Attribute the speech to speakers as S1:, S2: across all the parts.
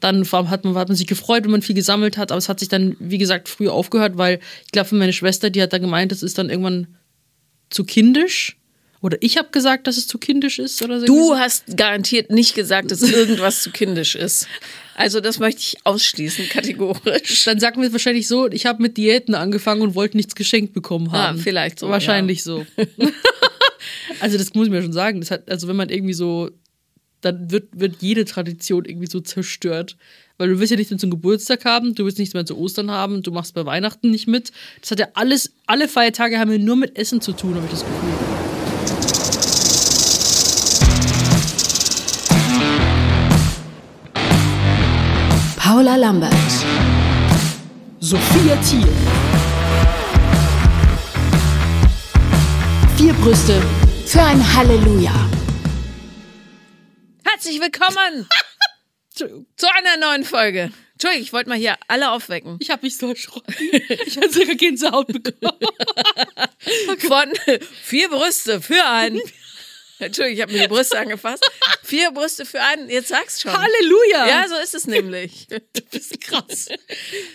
S1: Dann hat man, hat man sich gefreut, wenn man viel gesammelt hat, aber es hat sich dann, wie gesagt, früh aufgehört, weil ich glaube, für meine Schwester, die hat da gemeint, das ist dann irgendwann zu kindisch. Oder ich habe gesagt, dass es zu kindisch ist oder so.
S2: Du hast garantiert nicht gesagt, dass irgendwas zu kindisch ist. Also das möchte ich ausschließen, kategorisch.
S1: Dann sagen wir wahrscheinlich so, ich habe mit Diäten angefangen und wollte nichts geschenkt bekommen
S2: Ah,
S1: haben.
S2: vielleicht so.
S1: Wahrscheinlich
S2: ja.
S1: so. also das muss ich mir schon sagen. Das hat, also wenn man irgendwie so, dann wird, wird jede Tradition irgendwie so zerstört. Weil du willst ja nicht mehr zum Geburtstag haben, du willst nichts mehr zu Ostern haben, du machst bei Weihnachten nicht mit. Das hat ja alles, alle Feiertage haben ja nur mit Essen zu tun, habe ich das Gefühl.
S3: Paula Lambert.
S1: Sophia Thiel.
S3: Vier Brüste für ein Halleluja.
S2: Herzlich willkommen zu einer neuen Folge. Entschuldigung, ich wollte mal hier alle aufwecken.
S1: Ich habe mich so erschrocken. Ich habe sogar Gänsehaut bekommen.
S2: Von vier Brüste für einen. Entschuldigung, ich habe mir die Brüste angefasst. Vier Brüste für einen. Jetzt sag's schon.
S1: Halleluja!
S2: Ja, so ist es nämlich.
S1: Du bist krass.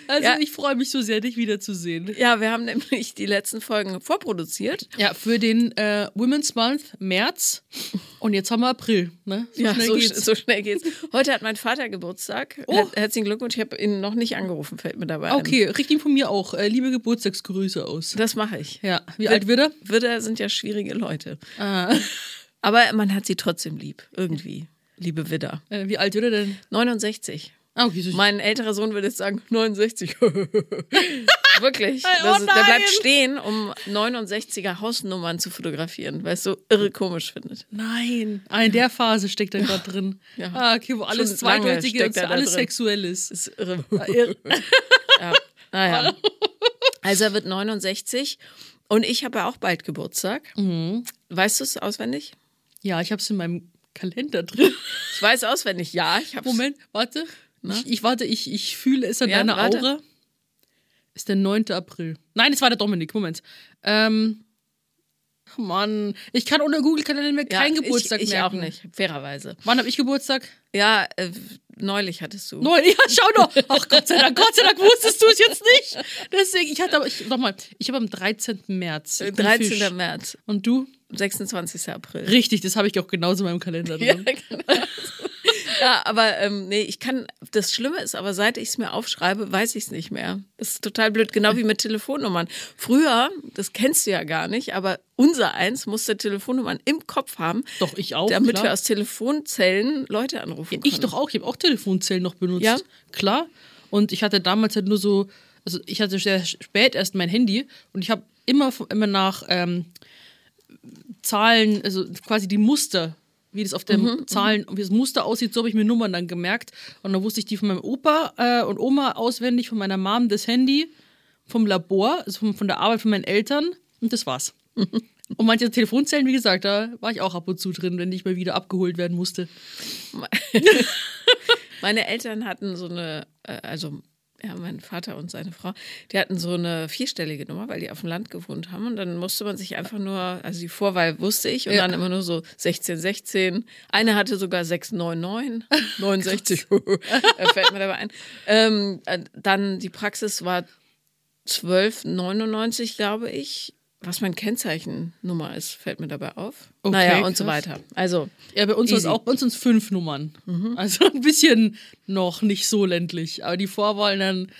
S1: Also
S2: Ja.
S1: ich freue mich so sehr, dich wiederzusehen.
S2: Ja, wir haben nämlich die letzten Folgen vorproduziert.
S1: Ja, für den äh, Women's Month März und jetzt haben wir April. Ne? So
S2: ja,
S1: schnell
S2: so,
S1: geht's.
S2: so schnell geht's. Heute hat mein Vater Geburtstag.
S1: Oh.
S2: Her herzlichen Glückwunsch. Ich habe ihn noch nicht angerufen, fällt mir dabei.
S1: Okay, richte ihm von mir auch äh, liebe Geburtstagsgrüße aus.
S2: Das mache ich.
S1: Ja, wie alt wird er?
S2: Widder sind ja schwierige Leute.
S1: Ah,
S2: Aber man hat sie trotzdem lieb. Irgendwie. Liebe Widder.
S1: äh, wie alt wird er denn?
S2: 69.
S1: Ah, so
S2: Mein älterer Sohn würde jetzt sagen 69. Wirklich.
S1: Oh
S2: Das, ist- der bleibt stehen, um 69er Hausnummern zu fotografieren, weil es so irre komisch findet.
S1: Nein, ah, in der Phase steckt er gerade drin.
S2: Ja.
S1: Ah, okay, wo alles
S2: Schon lange
S1: zweideutig
S2: steckt
S1: ist, alles
S2: drin.
S1: sexuell ist.
S2: Ist irre.
S1: Ah, irre.
S2: ja. Naja. Also er wird 69 und ich habe ja auch bald Geburtstag.
S1: Mhm.
S2: Weißt du es auswendig?
S1: Ja, ich habe es in meinem Kalender drin.
S2: Ich weiß auswendig, ja. Ich hab's.
S1: Moment, warte. Ich, ich warte, ich, ich fühle es an
S2: Ja,
S1: deiner
S2: warte.
S1: Aura. Ist der 9. April. Nein, es war der Dominik. Moment. Ähm, Mann, ich kann ohne Google-Kalender mir
S2: Ja,
S1: keinen Geburtstag
S2: ich, ich
S1: merken.
S2: auch nicht, fairerweise.
S1: Wann habe ich Geburtstag?
S2: Ja, äh, neulich hattest du.
S1: Neun. Ja, schau doch. Ach Gott sei Dank, Gott sei Dank wusstest du es jetzt nicht. Deswegen, ich hatte aber, ich, nochmal, ich habe am 13. März. Ich bin
S2: 13.
S1: Fisch.
S2: März,
S1: Und du?
S2: 26. April.
S1: Richtig, das habe ich auch genauso in meinem Kalender
S2: Ja,
S1: drin.
S2: genau. Ja, aber ähm, nee, ich kann, das Schlimme ist, aber seit ich es mir aufschreibe, weiß ich es nicht mehr. Das ist total blöd, genau wie mit Telefonnummern. Früher, das kennst du ja gar nicht, aber unser eins musste Telefonnummern im Kopf haben,
S1: Doch, ich auch.
S2: damit
S1: klar.
S2: wir aus Telefonzellen Leute anrufen
S1: Ich
S2: konnten.
S1: doch auch, ich habe auch Telefonzellen noch benutzt.
S2: Ja?
S1: Klar. Und ich hatte damals halt nur so, also ich hatte sehr spät erst mein Handy und ich habe immer, immer nach ähm, Zahlen, also quasi die Muster, wie das auf den
S2: Mhm,
S1: Zahlen, wie das Muster aussieht, so habe ich mir Nummern dann gemerkt. Und dann wusste ich die von meinem Opa äh, und Oma auswendig, von meiner Mom das Handy, vom Labor, also von, von der Arbeit von meinen Eltern und das war's. Und manche Telefonzellen, wie gesagt, da war ich auch ab und zu drin, wenn ich mal wieder abgeholt werden musste.
S2: Meine Eltern hatten so eine, äh, also ja, mein Vater und seine Frau, die hatten so eine vierstellige Nummer, weil die auf dem Land gewohnt haben. Und dann musste man sich einfach nur, also die Vorwahl wusste ich und
S1: Ja.
S2: dann immer nur so 16, 16. Eine hatte sogar 699, 69, äh, fällt mir dabei ein. Ähm, äh, dann die Praxis war 1299, glaube ich. Was mein Kennzeichennummer ist, fällt mir dabei auf.
S1: Okay,
S2: naja, und so weiter. Also,
S1: Ja, bei uns.
S2: Mhm.
S1: auch, bei uns sind fünf Nummern. Also ein bisschen noch nicht so ländlich. Aber die Vorwahlen dann,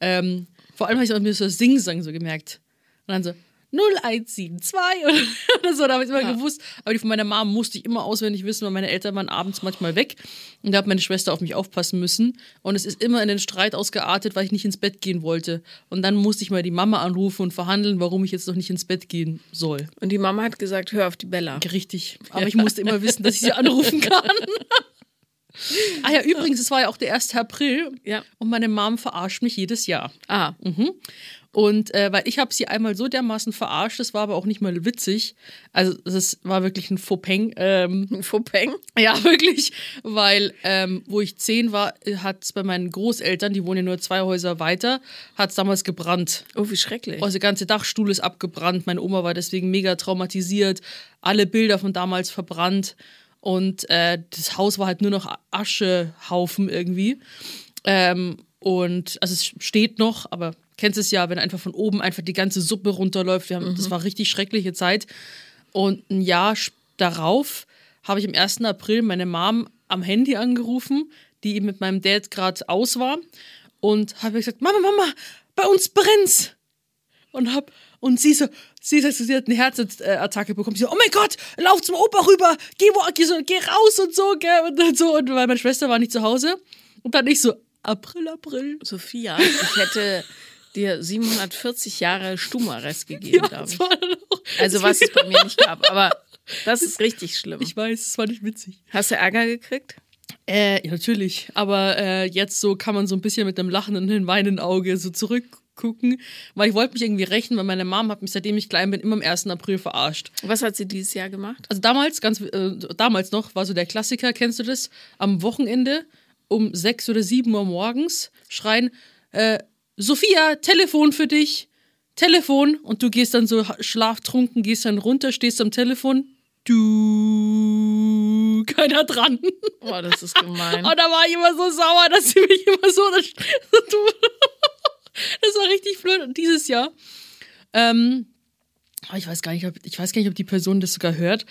S1: ähm, vor allem habe ich auch mir so Singsang so gemerkt. Und dann so 0172 oder, oder so, da habe ich immer
S2: Ja.
S1: gewusst. Aber die von meiner Mom musste ich immer auswendig wissen, weil meine Eltern waren abends manchmal weg. Und da hat meine Schwester auf mich aufpassen müssen. Und es ist immer in den Streit ausgeartet, weil ich nicht ins Bett gehen wollte. Und dann musste ich mal die Mama anrufen und verhandeln, warum ich jetzt noch nicht ins Bett gehen soll.
S2: und die Mama hat gesagt, hör auf die Bella.
S1: Richtig. Aber ich musste immer wissen, dass ich sie anrufen kann. ah ja, übrigens, es war ja auch der 1. April.
S2: Ja.
S1: Und meine Mom verarscht mich jedes Jahr.
S2: Ah,
S1: Und äh, weil ich habe sie einmal so dermaßen verarscht, das war aber auch nicht mal witzig. Also das war wirklich ein Fauxpeng. Ähm,
S2: ein Fauxpeng.
S1: ja, wirklich. Weil, ähm, wo ich zehn war, hat es bei meinen Großeltern, die wohnen ja nur zwei Häuser weiter, hat es damals gebrannt.
S2: Oh, wie schrecklich.
S1: Also der ganze Dachstuhl ist abgebrannt. Meine Oma war deswegen mega traumatisiert. Alle Bilder von damals verbrannt. Und äh, das Haus war halt nur noch Aschehaufen irgendwie. Ähm, und also es steht noch, aber kennst es ja, wenn einfach von oben einfach die ganze Suppe runterläuft. Haben, Das war richtig schreckliche Zeit. Und ein Jahr darauf habe ich am 1. April meine Mom am Handy angerufen, die mit meinem Dad gerade aus war. Und habe gesagt, Mama, Mama, bei uns brennt's. Und hab, und sie so, sie sagt, sie hat eine Herzattacke bekommen. Sie so, oh mein Gott, lauf zum Opa rüber, geh, wo, geh, so, geh raus und so, gell, und dann so. Und weil meine Schwester war nicht zu Hause. Und dann ich so, April, April.
S2: Sophia, ich hätte dir 740 Jahre Stubenarrest gegeben,
S1: Ja, auch.
S2: Also was es bei mir nicht gab, aber das ist richtig schlimm.
S1: Ich weiß, es war nicht witzig.
S2: Hast du Ärger gekriegt?
S1: Äh, ja, natürlich. Aber äh, jetzt so kann man so ein bisschen mit einem lachenden weinenden Auge so zurückgucken. Weil ich wollte mich irgendwie rächen, weil meine Mom hat mich, seitdem ich klein bin, immer am 1. April verarscht.
S2: Was hat sie dieses Jahr gemacht?
S1: Also damals, ganz äh, damals noch, war so der Klassiker, kennst du das? Am Wochenende um sechs oder sieben Uhr morgens schreien, äh, Sophia, Telefon für dich. Telefon. Und du gehst dann so schlaftrunken, gehst dann runter, stehst am Telefon. Du. Keiner dran.
S2: Oh, das ist gemein.
S1: Und da war ich immer so sauer, dass sie mich immer so. tun. Das war richtig blöd. Und dieses Jahr. Ähm, aber ich weiß gar nicht, ob, ich weiß gar nicht, ob die Person das sogar hört.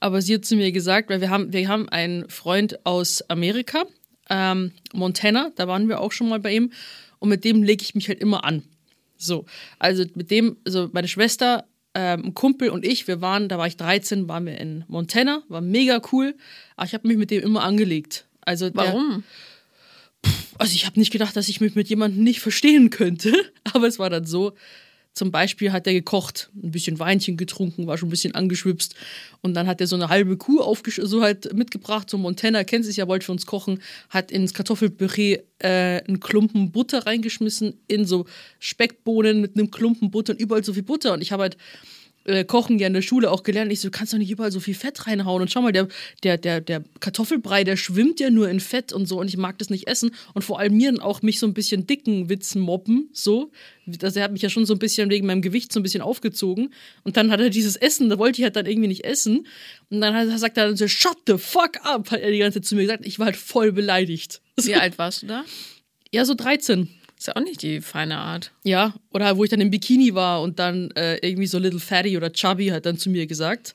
S1: Aber sie hat zu mir gesagt, weil wir haben, wir haben einen Freund aus Amerika, ähm, Montana, da waren wir auch schon mal bei ihm. Und mit dem lege ich mich halt immer an. So, also mit dem, also meine Schwester, ähm, ein Kumpel und ich, wir waren, da war ich 13, waren wir in Montana, war mega cool. Aber ich habe mich mit dem immer angelegt. Also der,
S2: Warum?
S1: also ich habe nicht gedacht, dass ich mich mit jemandem nicht verstehen könnte, aber es war dann so. Zum Beispiel hat er gekocht, ein bisschen Weinchen getrunken, war schon ein bisschen angeschwipst. Und dann hat er so eine halbe Kuh so halt mitgebracht, so Montana, kennt sich ja, wollte für uns kochen, hat ins Kartoffelpüree äh, einen Klumpen Butter reingeschmissen, in so Speckbohnen mit einem Klumpen Butter und überall so viel Butter. Und ich habe halt äh, Kochen ja in der Schule auch gelernt. Ich so, du kannst doch nicht überall so viel Fett reinhauen. Und schau mal, der, der, der, der Kartoffelbrei, der schwimmt ja nur in Fett und so. Und ich mag das nicht essen. Und vor allem mir dann auch mich so ein bisschen dicken Witzen mobben. So. Also er hat mich ja schon so ein bisschen wegen meinem Gewicht so ein bisschen aufgezogen. Und dann hat er dieses Essen, da wollte ich halt dann irgendwie nicht essen. Und dann hat, sagt er dann so, shut the fuck up, hat er die ganze Zeit zu mir gesagt. Ich war halt voll beleidigt.
S2: Wie alt warst du da?
S1: Ja, so 13.
S2: Ist ja auch nicht die feine Art.
S1: Ja, oder wo ich dann im Bikini war und dann äh, irgendwie so Little Fatty oder Chubby hat dann zu mir gesagt.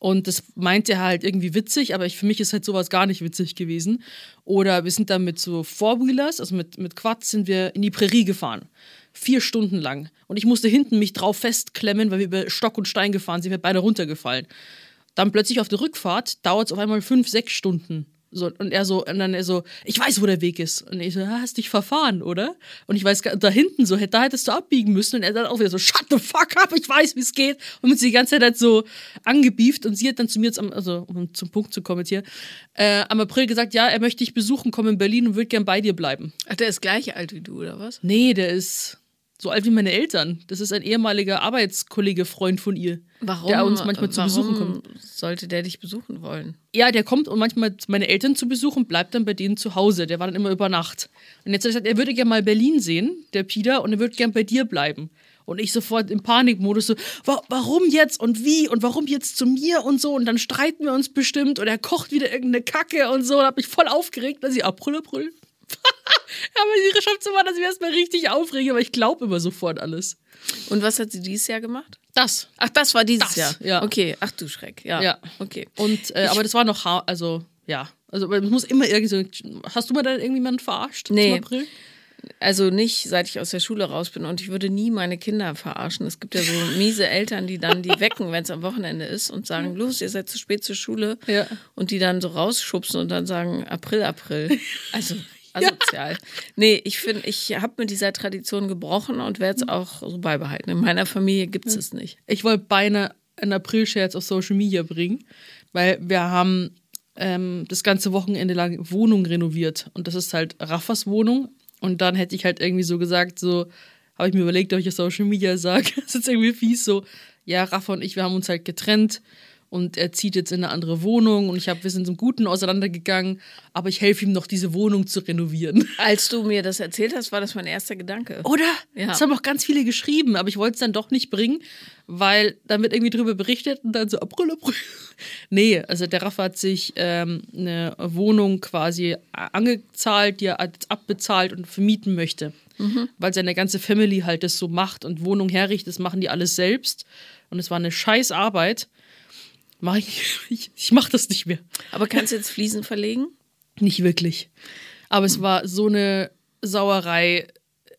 S1: Und das meinte er halt irgendwie witzig, aber ich, für mich ist halt sowas gar nicht witzig gewesen. Oder wir sind dann mit so Four-Wheelers, also mit, mit Quads, sind wir in die Prärie gefahren. Vier Stunden lang. Und ich musste hinten mich drauf festklemmen, weil wir über Stock und Stein gefahren sind, wir beide runtergefallen. Dann plötzlich auf der Rückfahrt dauert es auf einmal fünf, sechs Stunden. So, und er so, und dann er so, ich weiß, wo der Weg ist. Und ich so, "Ah, hast dich verfahren, oder? Und ich weiß, gar- da hinten so, da hättest du abbiegen müssen. Und er dann auch wieder so, shut the fuck up, ich weiß, wie es geht. Und uns die ganze Zeit halt so angebieft. Und sie hat dann zu mir jetzt, am, also um zum Punkt zu kommen jetzt hier, äh, am April gesagt, ja, er möchte dich besuchen, komm in Berlin und würde gern bei dir bleiben.
S2: Ach, der ist gleich alt wie du, oder was?
S1: Nee, der ist so alt wie meine Eltern. Das ist ein ehemaliger Arbeitskollege, Freund von ihr.
S2: Warum?
S1: Der uns manchmal zu besuchen kommt.
S2: sollte der dich besuchen wollen?
S1: Ja, der kommt und manchmal meine Eltern zu besuchen, bleibt dann bei denen zu Hause. Der war dann immer über Nacht. Und jetzt hat er gesagt, er würde gerne mal Berlin sehen, der Peter, und er würde gern bei dir bleiben. Und ich sofort im Panikmodus so, "Wa- warum jetzt und wie und warum jetzt zu mir und so und dann streiten wir uns bestimmt und er kocht wieder irgendeine Kacke und so und hab mich voll aufgeregt, dass ich April, April. Aber sie schafft es immer, dass ich mich erstmal richtig aufrege, aber ich glaube immer sofort alles.
S2: Und was hat sie dieses Jahr gemacht?
S1: Das.
S2: Ach, das war dieses
S1: Das,
S2: Jahr.
S1: ja.
S2: Okay, ach du Schreck. Ja.
S1: Ja.
S2: Okay.
S1: Und, äh, aber das war noch, also, ja. Also, es muss immer irgendwie so, hast du mal da irgendjemanden verarscht?
S2: Nee.
S1: Zum April?
S2: Also nicht, seit ich aus der Schule raus bin. Und ich würde nie meine Kinder verarschen. Es gibt ja so miese Eltern, die dann die wecken, wenn es am Wochenende ist und sagen, los, ihr seid zu spät zur Schule.
S1: Ja.
S2: Und die dann so rausschubsen und dann sagen, April, April. Also asozial. Nee, ich finde, ich habe mit dieser Tradition gebrochen und werde es auch so beibehalten. In meiner Familie gibt es es nicht.
S1: Ich wollte beinahe einen April-Scherz auf Social Media bringen, weil wir haben ähm, das ganze Wochenende lang Wohnung renoviert. Und das ist halt Raffas Wohnung. Und dann hätte ich halt irgendwie so gesagt, so, habe ich mir überlegt, ob ich auf Social Media sage. Das ist jetzt irgendwie fies so, ja, Rafa und ich, wir haben uns halt getrennt. Und er zieht jetzt in eine andere Wohnung und ich habe wir sind zum Guten auseinandergegangen, aber ich helfe ihm noch diese Wohnung zu renovieren.
S2: Als du mir das erzählt hast, war das mein erster Gedanke.
S1: Oder?
S2: Ja.
S1: Das haben auch ganz viele geschrieben, aber ich wollte es dann doch nicht bringen, weil dann wird irgendwie drüber berichtet und dann so April, April. Nee, also der Raff hat sich ähm, eine Wohnung quasi angezahlt, die er jetzt abbezahlt und vermieten möchte. Weil seine ganze Family halt das so macht und Wohnung herrichtet, das machen die alles selbst. Und es war eine scheiß Arbeit. Mach ich, ich, ich mach das nicht mehr.
S2: Aber kannst du jetzt Fliesen verlegen?
S1: Nicht wirklich. Aber es war so eine Sauerei.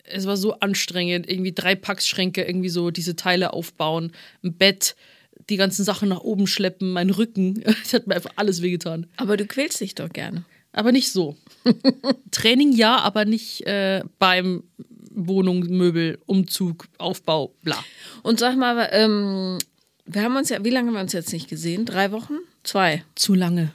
S1: Es war so anstrengend. Irgendwie drei Packschränke, irgendwie so diese Teile aufbauen, ein Bett, die ganzen Sachen nach oben schleppen, mein Rücken. Es hat mir einfach alles wehgetan.
S2: Aber du quälst dich doch gerne.
S1: Aber nicht so. Training ja, aber nicht äh, beim Wohnung, Möbel, Umzug, Aufbau, bla.
S2: Und sag mal, ähm, wir haben uns ja, wie lange haben wir uns jetzt nicht gesehen? Drei Wochen? Zwei.
S1: Zu lange.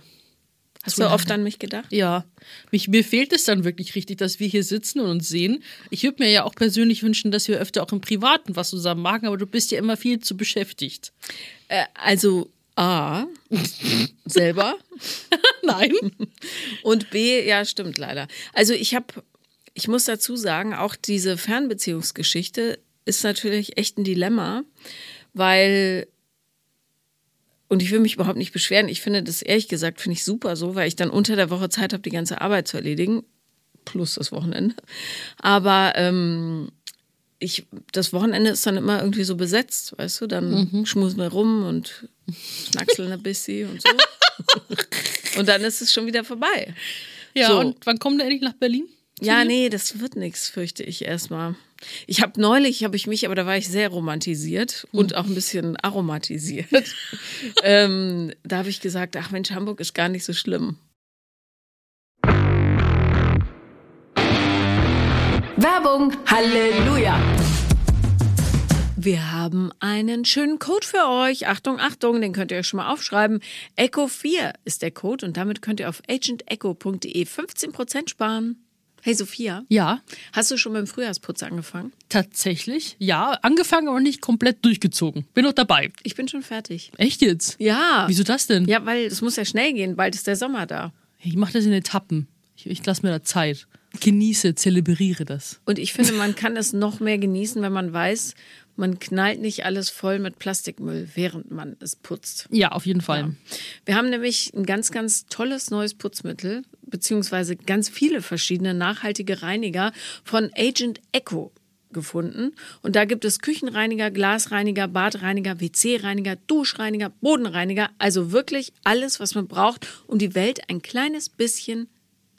S2: Hast
S1: Zu
S2: du oft
S1: lange.
S2: an mich gedacht?
S1: Ja, mich, mir fehlt es dann wirklich richtig, dass wir hier sitzen und uns sehen. Ich würde mir ja auch persönlich wünschen, dass wir öfter auch im Privaten was zusammen machen, aber du bist ja immer viel zu beschäftigt.
S2: Äh, also A, selber.
S1: Nein.
S2: Und B, ja, stimmt leider. Also ich habe, ich muss dazu sagen, auch diese Fernbeziehungsgeschichte ist natürlich echt ein Dilemma, weil und ich will mich überhaupt nicht beschweren. Ich finde das ehrlich gesagt finde ich super so, weil ich dann unter der Woche Zeit habe, die ganze Arbeit zu erledigen, plus das Wochenende. Aber ähm, ich, das Wochenende ist dann immer irgendwie so besetzt, weißt du? Dann schmusen wir rum und schnackseln ein bisschen und so. und dann ist es schon wieder vorbei.
S1: Ja,
S2: So.
S1: und wann kommen wir endlich nach Berlin?
S2: Ja, nee, das wird nichts, fürchte ich erstmal. Ich habe neulich, habe ich mich, aber da war ich sehr romantisiert und auch ein bisschen aromatisiert. ähm, da habe ich gesagt, ach Mensch, Hamburg ist gar nicht so schlimm.
S3: Werbung. Halleluja.
S2: Wir haben einen schönen Code für euch. Achtung, Achtung, den könnt ihr euch schon mal aufschreiben. Echo4 ist der Code und damit könnt ihr auf agentecho.de 15% sparen. Hey Sophia,
S1: Ja,
S2: hast du schon beim Frühjahrsputz angefangen?
S1: tatsächlich. Ja, angefangen, aber nicht komplett durchgezogen. Bin noch dabei.
S2: Ich bin schon fertig.
S1: Echt jetzt?
S2: Ja.
S1: Wieso das denn?
S2: Ja, weil es muss ja schnell gehen, bald ist der Sommer da.
S1: Ich mache das in Etappen. Ich, ich lasse mir da Zeit. Genieße, zelebriere das.
S2: Und ich finde, man kann es noch mehr genießen, wenn man weiß, man knallt nicht alles voll mit Plastikmüll, während man es putzt.
S1: Ja, auf jeden Fall.
S2: Wir haben nämlich ein ganz, ganz tolles neues Putzmittel, beziehungsweise ganz viele verschiedene nachhaltige Reiniger von Agent Echo gefunden. Und da gibt es Küchenreiniger, Glasreiniger, Badreiniger, WC-Reiniger, Duschreiniger, Bodenreiniger. Also wirklich alles, was man braucht, um die Welt ein kleines bisschen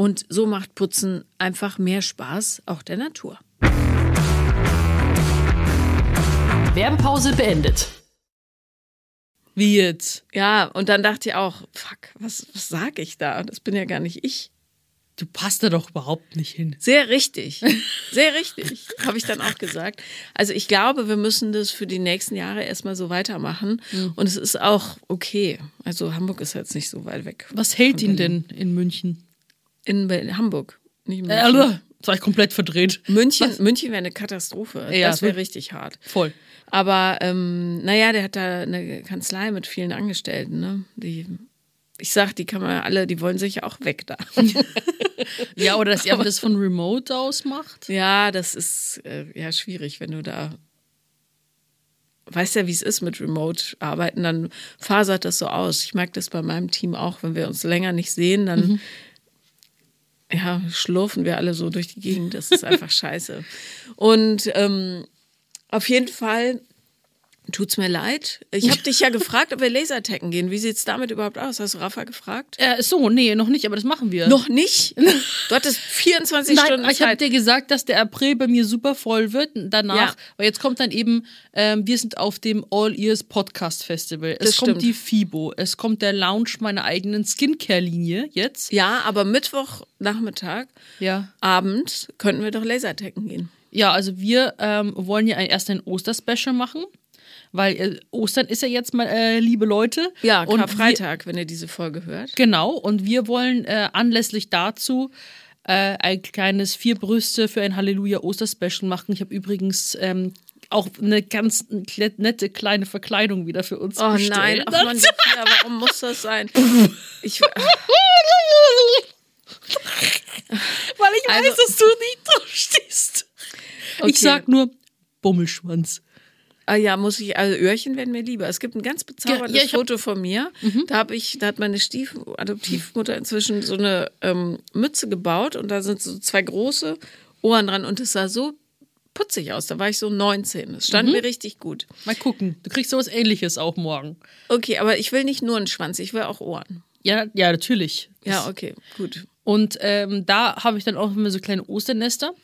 S2: und so macht Putzen einfach mehr Spaß, auch der Natur.
S3: Werbepause beendet.
S1: Wie jetzt?
S2: Ja, und dann dachte ich auch, fuck, was, was sage ich da? Das bin ja gar nicht ich.
S1: Du passt da doch überhaupt nicht hin.
S2: Sehr richtig. Sehr richtig, habe ich dann auch gesagt. Also ich glaube, wir müssen das für die nächsten Jahre erstmal so weitermachen. Und es ist auch okay. Also Hamburg ist jetzt nicht so weit weg.
S1: Was hält ihn denn in München?
S2: In Hamburg. Nicht in
S1: Äh,
S2: München.
S1: also, Das war ich komplett verdreht.
S2: München, München wäre eine Katastrophe.
S1: Ja,
S2: das wäre richtig hart.
S1: Voll.
S2: Aber ähm, naja, der hat da eine Kanzlei mit vielen Angestellten, ne? Die, ich sag, die kann man alle, die wollen sich auch weg da.
S1: Ja, oder dass er das von Remote aus macht.
S2: ja, das ist äh, ja schwierig, wenn du da weißt ja, wie es ist mit Remote-Arbeiten, dann fasert das so aus. Ich merke das bei meinem Team auch, wenn wir uns länger nicht sehen, dann ja, schlurfen wir alle so durch die Gegend. Das ist einfach scheiße. Und ähm, auf jeden Fall tut's mir leid. Ich habe dich ja gefragt, ob wir Lasertaggen gehen. Wie sieht's damit überhaupt aus? Hast du Rafa gefragt?
S1: Äh, so, nee, noch nicht, aber das machen wir.
S2: Noch nicht? Du hattest 24
S1: Nein,
S2: Stunden
S1: ich habe
S2: Zeit.
S1: dir gesagt, dass der April bei mir super voll wird danach,
S2: Ja.
S1: weil jetzt kommt dann eben, ähm, wir sind auf dem All Ears Podcast Festival. Es
S2: Das
S1: kommt
S2: stimmt.
S1: die FIBO, es kommt der Launch meiner eigenen Skincare-Linie jetzt.
S2: Ja, aber Mittwochnachmittag,
S1: Ja.
S2: Abend könnten wir doch Lasertaggen gehen.
S1: Ja, also wir ähm, wollen ja erst ein Osterspecial machen, weil äh, Ostern ist ja jetzt mal, äh, liebe Leute.
S2: Ja,
S1: und wir,
S2: Karfreitag, wenn ihr diese Folge hört.
S1: Genau, und wir wollen äh, anlässlich dazu äh, ein kleines Vier Brüste für ein Halleluja-Osterspecial machen. Ich habe übrigens ähm, auch eine ganz nette kleine Verkleidung wieder für uns
S2: Oh
S1: bestellt.
S2: nein, ach man, Sophia, warum muss das sein? Ich,
S1: Weil ich
S2: Also-
S1: weiß, dass du nicht drauf stehst.
S2: Okay.
S1: Ich sag nur Bummelschwanz.
S2: Ah ja, muss ich, also Öhrchen werden mir lieber. Es gibt ein ganz bezauberndes
S1: Ja, ja,
S2: Foto von mir. Da habe ich, da hat meine Stief Adoptivmutter inzwischen so eine ähm, Mütze gebaut und da sind so zwei große Ohren dran und es sah so putzig aus. Da war ich so 19. Es stand mir richtig gut.
S1: Mal gucken, du kriegst sowas ähnliches auch morgen.
S2: Okay, aber ich will nicht nur einen Schwanz, ich will auch Ohren.
S1: Ja, ja, natürlich.
S2: Ja, okay, gut.
S1: Und ähm, da habe ich dann auch immer so kleine Osternester.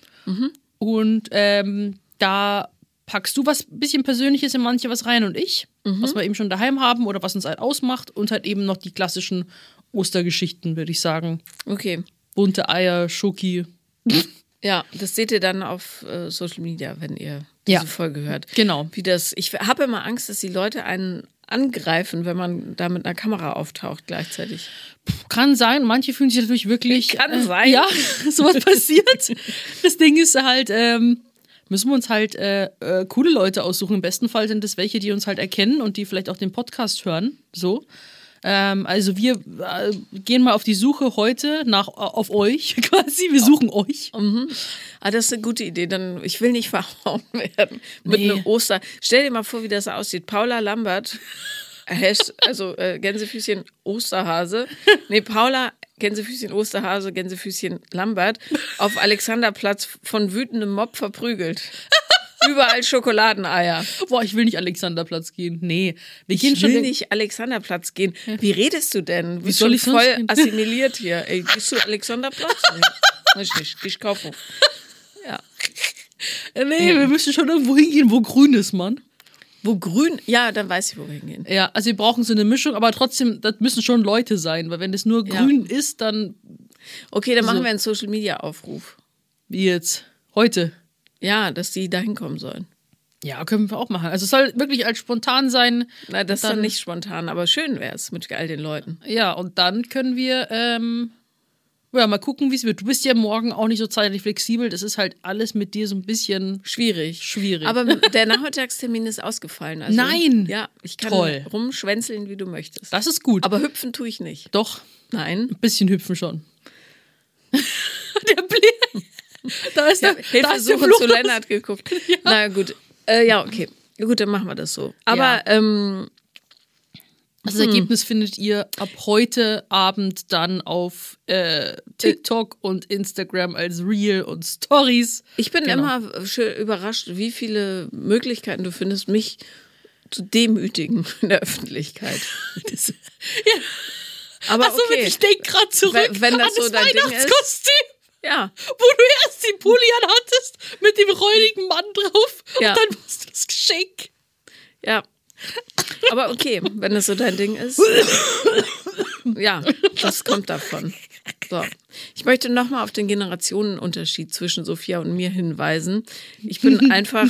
S1: Und ähm, da packst du was bisschen Persönliches in manche was rein und ich, was wir eben schon daheim haben oder was uns halt ausmacht. Und halt eben noch die klassischen Ostergeschichten, würde ich sagen.
S2: Okay.
S1: Bunte Eier, Schoki.
S2: Ja, das seht ihr dann auf äh, Social Media, wenn ihr diese
S1: Ja.
S2: Folge hört.
S1: Genau.
S2: Wie das, ich habe immer Angst, dass die Leute einen angreifen, wenn man da mit einer Kamera auftaucht gleichzeitig.
S1: Kann sein, manche fühlen sich natürlich wirklich.
S2: Kann
S1: äh,
S2: sein.
S1: Ja, sowas passiert. Das Ding ist halt, ähm, müssen wir uns halt äh, äh, coole Leute aussuchen. Im besten Fall sind es welche, die uns halt erkennen und die vielleicht auch den Podcast hören. So. Ähm, also wir äh, gehen mal auf die Suche heute nach auf euch quasi. Wir suchen euch.
S2: Ah, das ist eine gute Idee. Dann, ich will nicht verhauen werden mit
S1: Nee.
S2: einem Oster. Stell dir mal vor, wie das aussieht. Paula Lambert, also äh, Gänsefüßchen Osterhase. Nee, Paula Gänsefüßchen Osterhase, Gänsefüßchen Lambert auf Alexanderplatz von wütendem Mob verprügelt. Überall Schokoladeneier.
S1: Boah, ich will nicht Alexanderplatz gehen. Nee, wir gehen
S2: Ich
S1: schon
S2: will nicht Alexanderplatz gehen. Wie redest du denn? Du bist
S1: soll ich
S2: voll
S1: gehen?
S2: assimiliert hier. Ey, gehst du Alexanderplatz? Nee, ich nicht. Ich kaufen. Ja.
S1: Äh, Nee, wir müssen schon irgendwo hingehen, wo grün ist, Mann.
S2: Wo grün, ja, dann weiß ich, wo wir hingehen.
S1: Ja, also wir brauchen so eine Mischung, aber trotzdem, das müssen schon Leute sein, weil wenn es nur
S2: Ja.
S1: grün ist, dann
S2: Okay, dann machen
S1: So.
S2: wir einen Social Media Aufruf.
S1: wie jetzt heute.
S2: Ja, dass die da hinkommen sollen.
S1: Ja, können wir auch machen. Also es soll wirklich als spontan sein.
S2: Na, das ist
S1: Dann-
S2: dann nicht spontan, aber schön wäre es mit all den Leuten.
S1: Ja, und dann können wir ähm, ja, mal gucken, wie es wird. Du bist ja morgen auch nicht so zeitlich flexibel. Das ist halt alles mit dir so ein bisschen
S2: Schwierig.
S1: schwierig.
S2: Aber der Nachmittagstermin ist ausgefallen. Also,
S1: Nein.
S2: Ja, ich kann
S1: Toll.
S2: rumschwänzeln, wie du möchtest.
S1: das ist gut.
S2: aber hüpfen tue ich nicht.
S1: doch,
S2: Nein.
S1: ein bisschen hüpfen schon. der Blick. Da ist
S2: Ja,
S1: der, da
S2: Hilfe
S1: ist der
S2: zu. Lennart geguckt. Na gut. Äh, ja, okay. Gut, dann machen wir das so. Aber
S1: Ja.
S2: ähm,
S1: Das Ergebnis findet ihr ab heute Abend dann auf äh, TikTok und Instagram als Reel und Stories.
S2: ich bin
S1: Genau.
S2: immer schön überrascht, wie viele Möglichkeiten du findest, mich zu demütigen in der Öffentlichkeit.
S1: Das,
S2: Aber
S1: Achso,
S2: okay.
S1: ich denke gerade zurück
S2: Wenn- wenn das
S1: an
S2: so
S1: das. Weihnachtskostüm,
S2: Ja,
S1: wo du erst den Pulli anhattest mit dem räudigen Mann drauf
S2: Ja.
S1: und dann warst du das Geschenk.
S2: ja. Aber okay, wenn das so dein Ding ist. Ja, das kommt davon. So. Ich möchte nochmal auf den Generationenunterschied zwischen Sophia und mir hinweisen. Ich bin einfach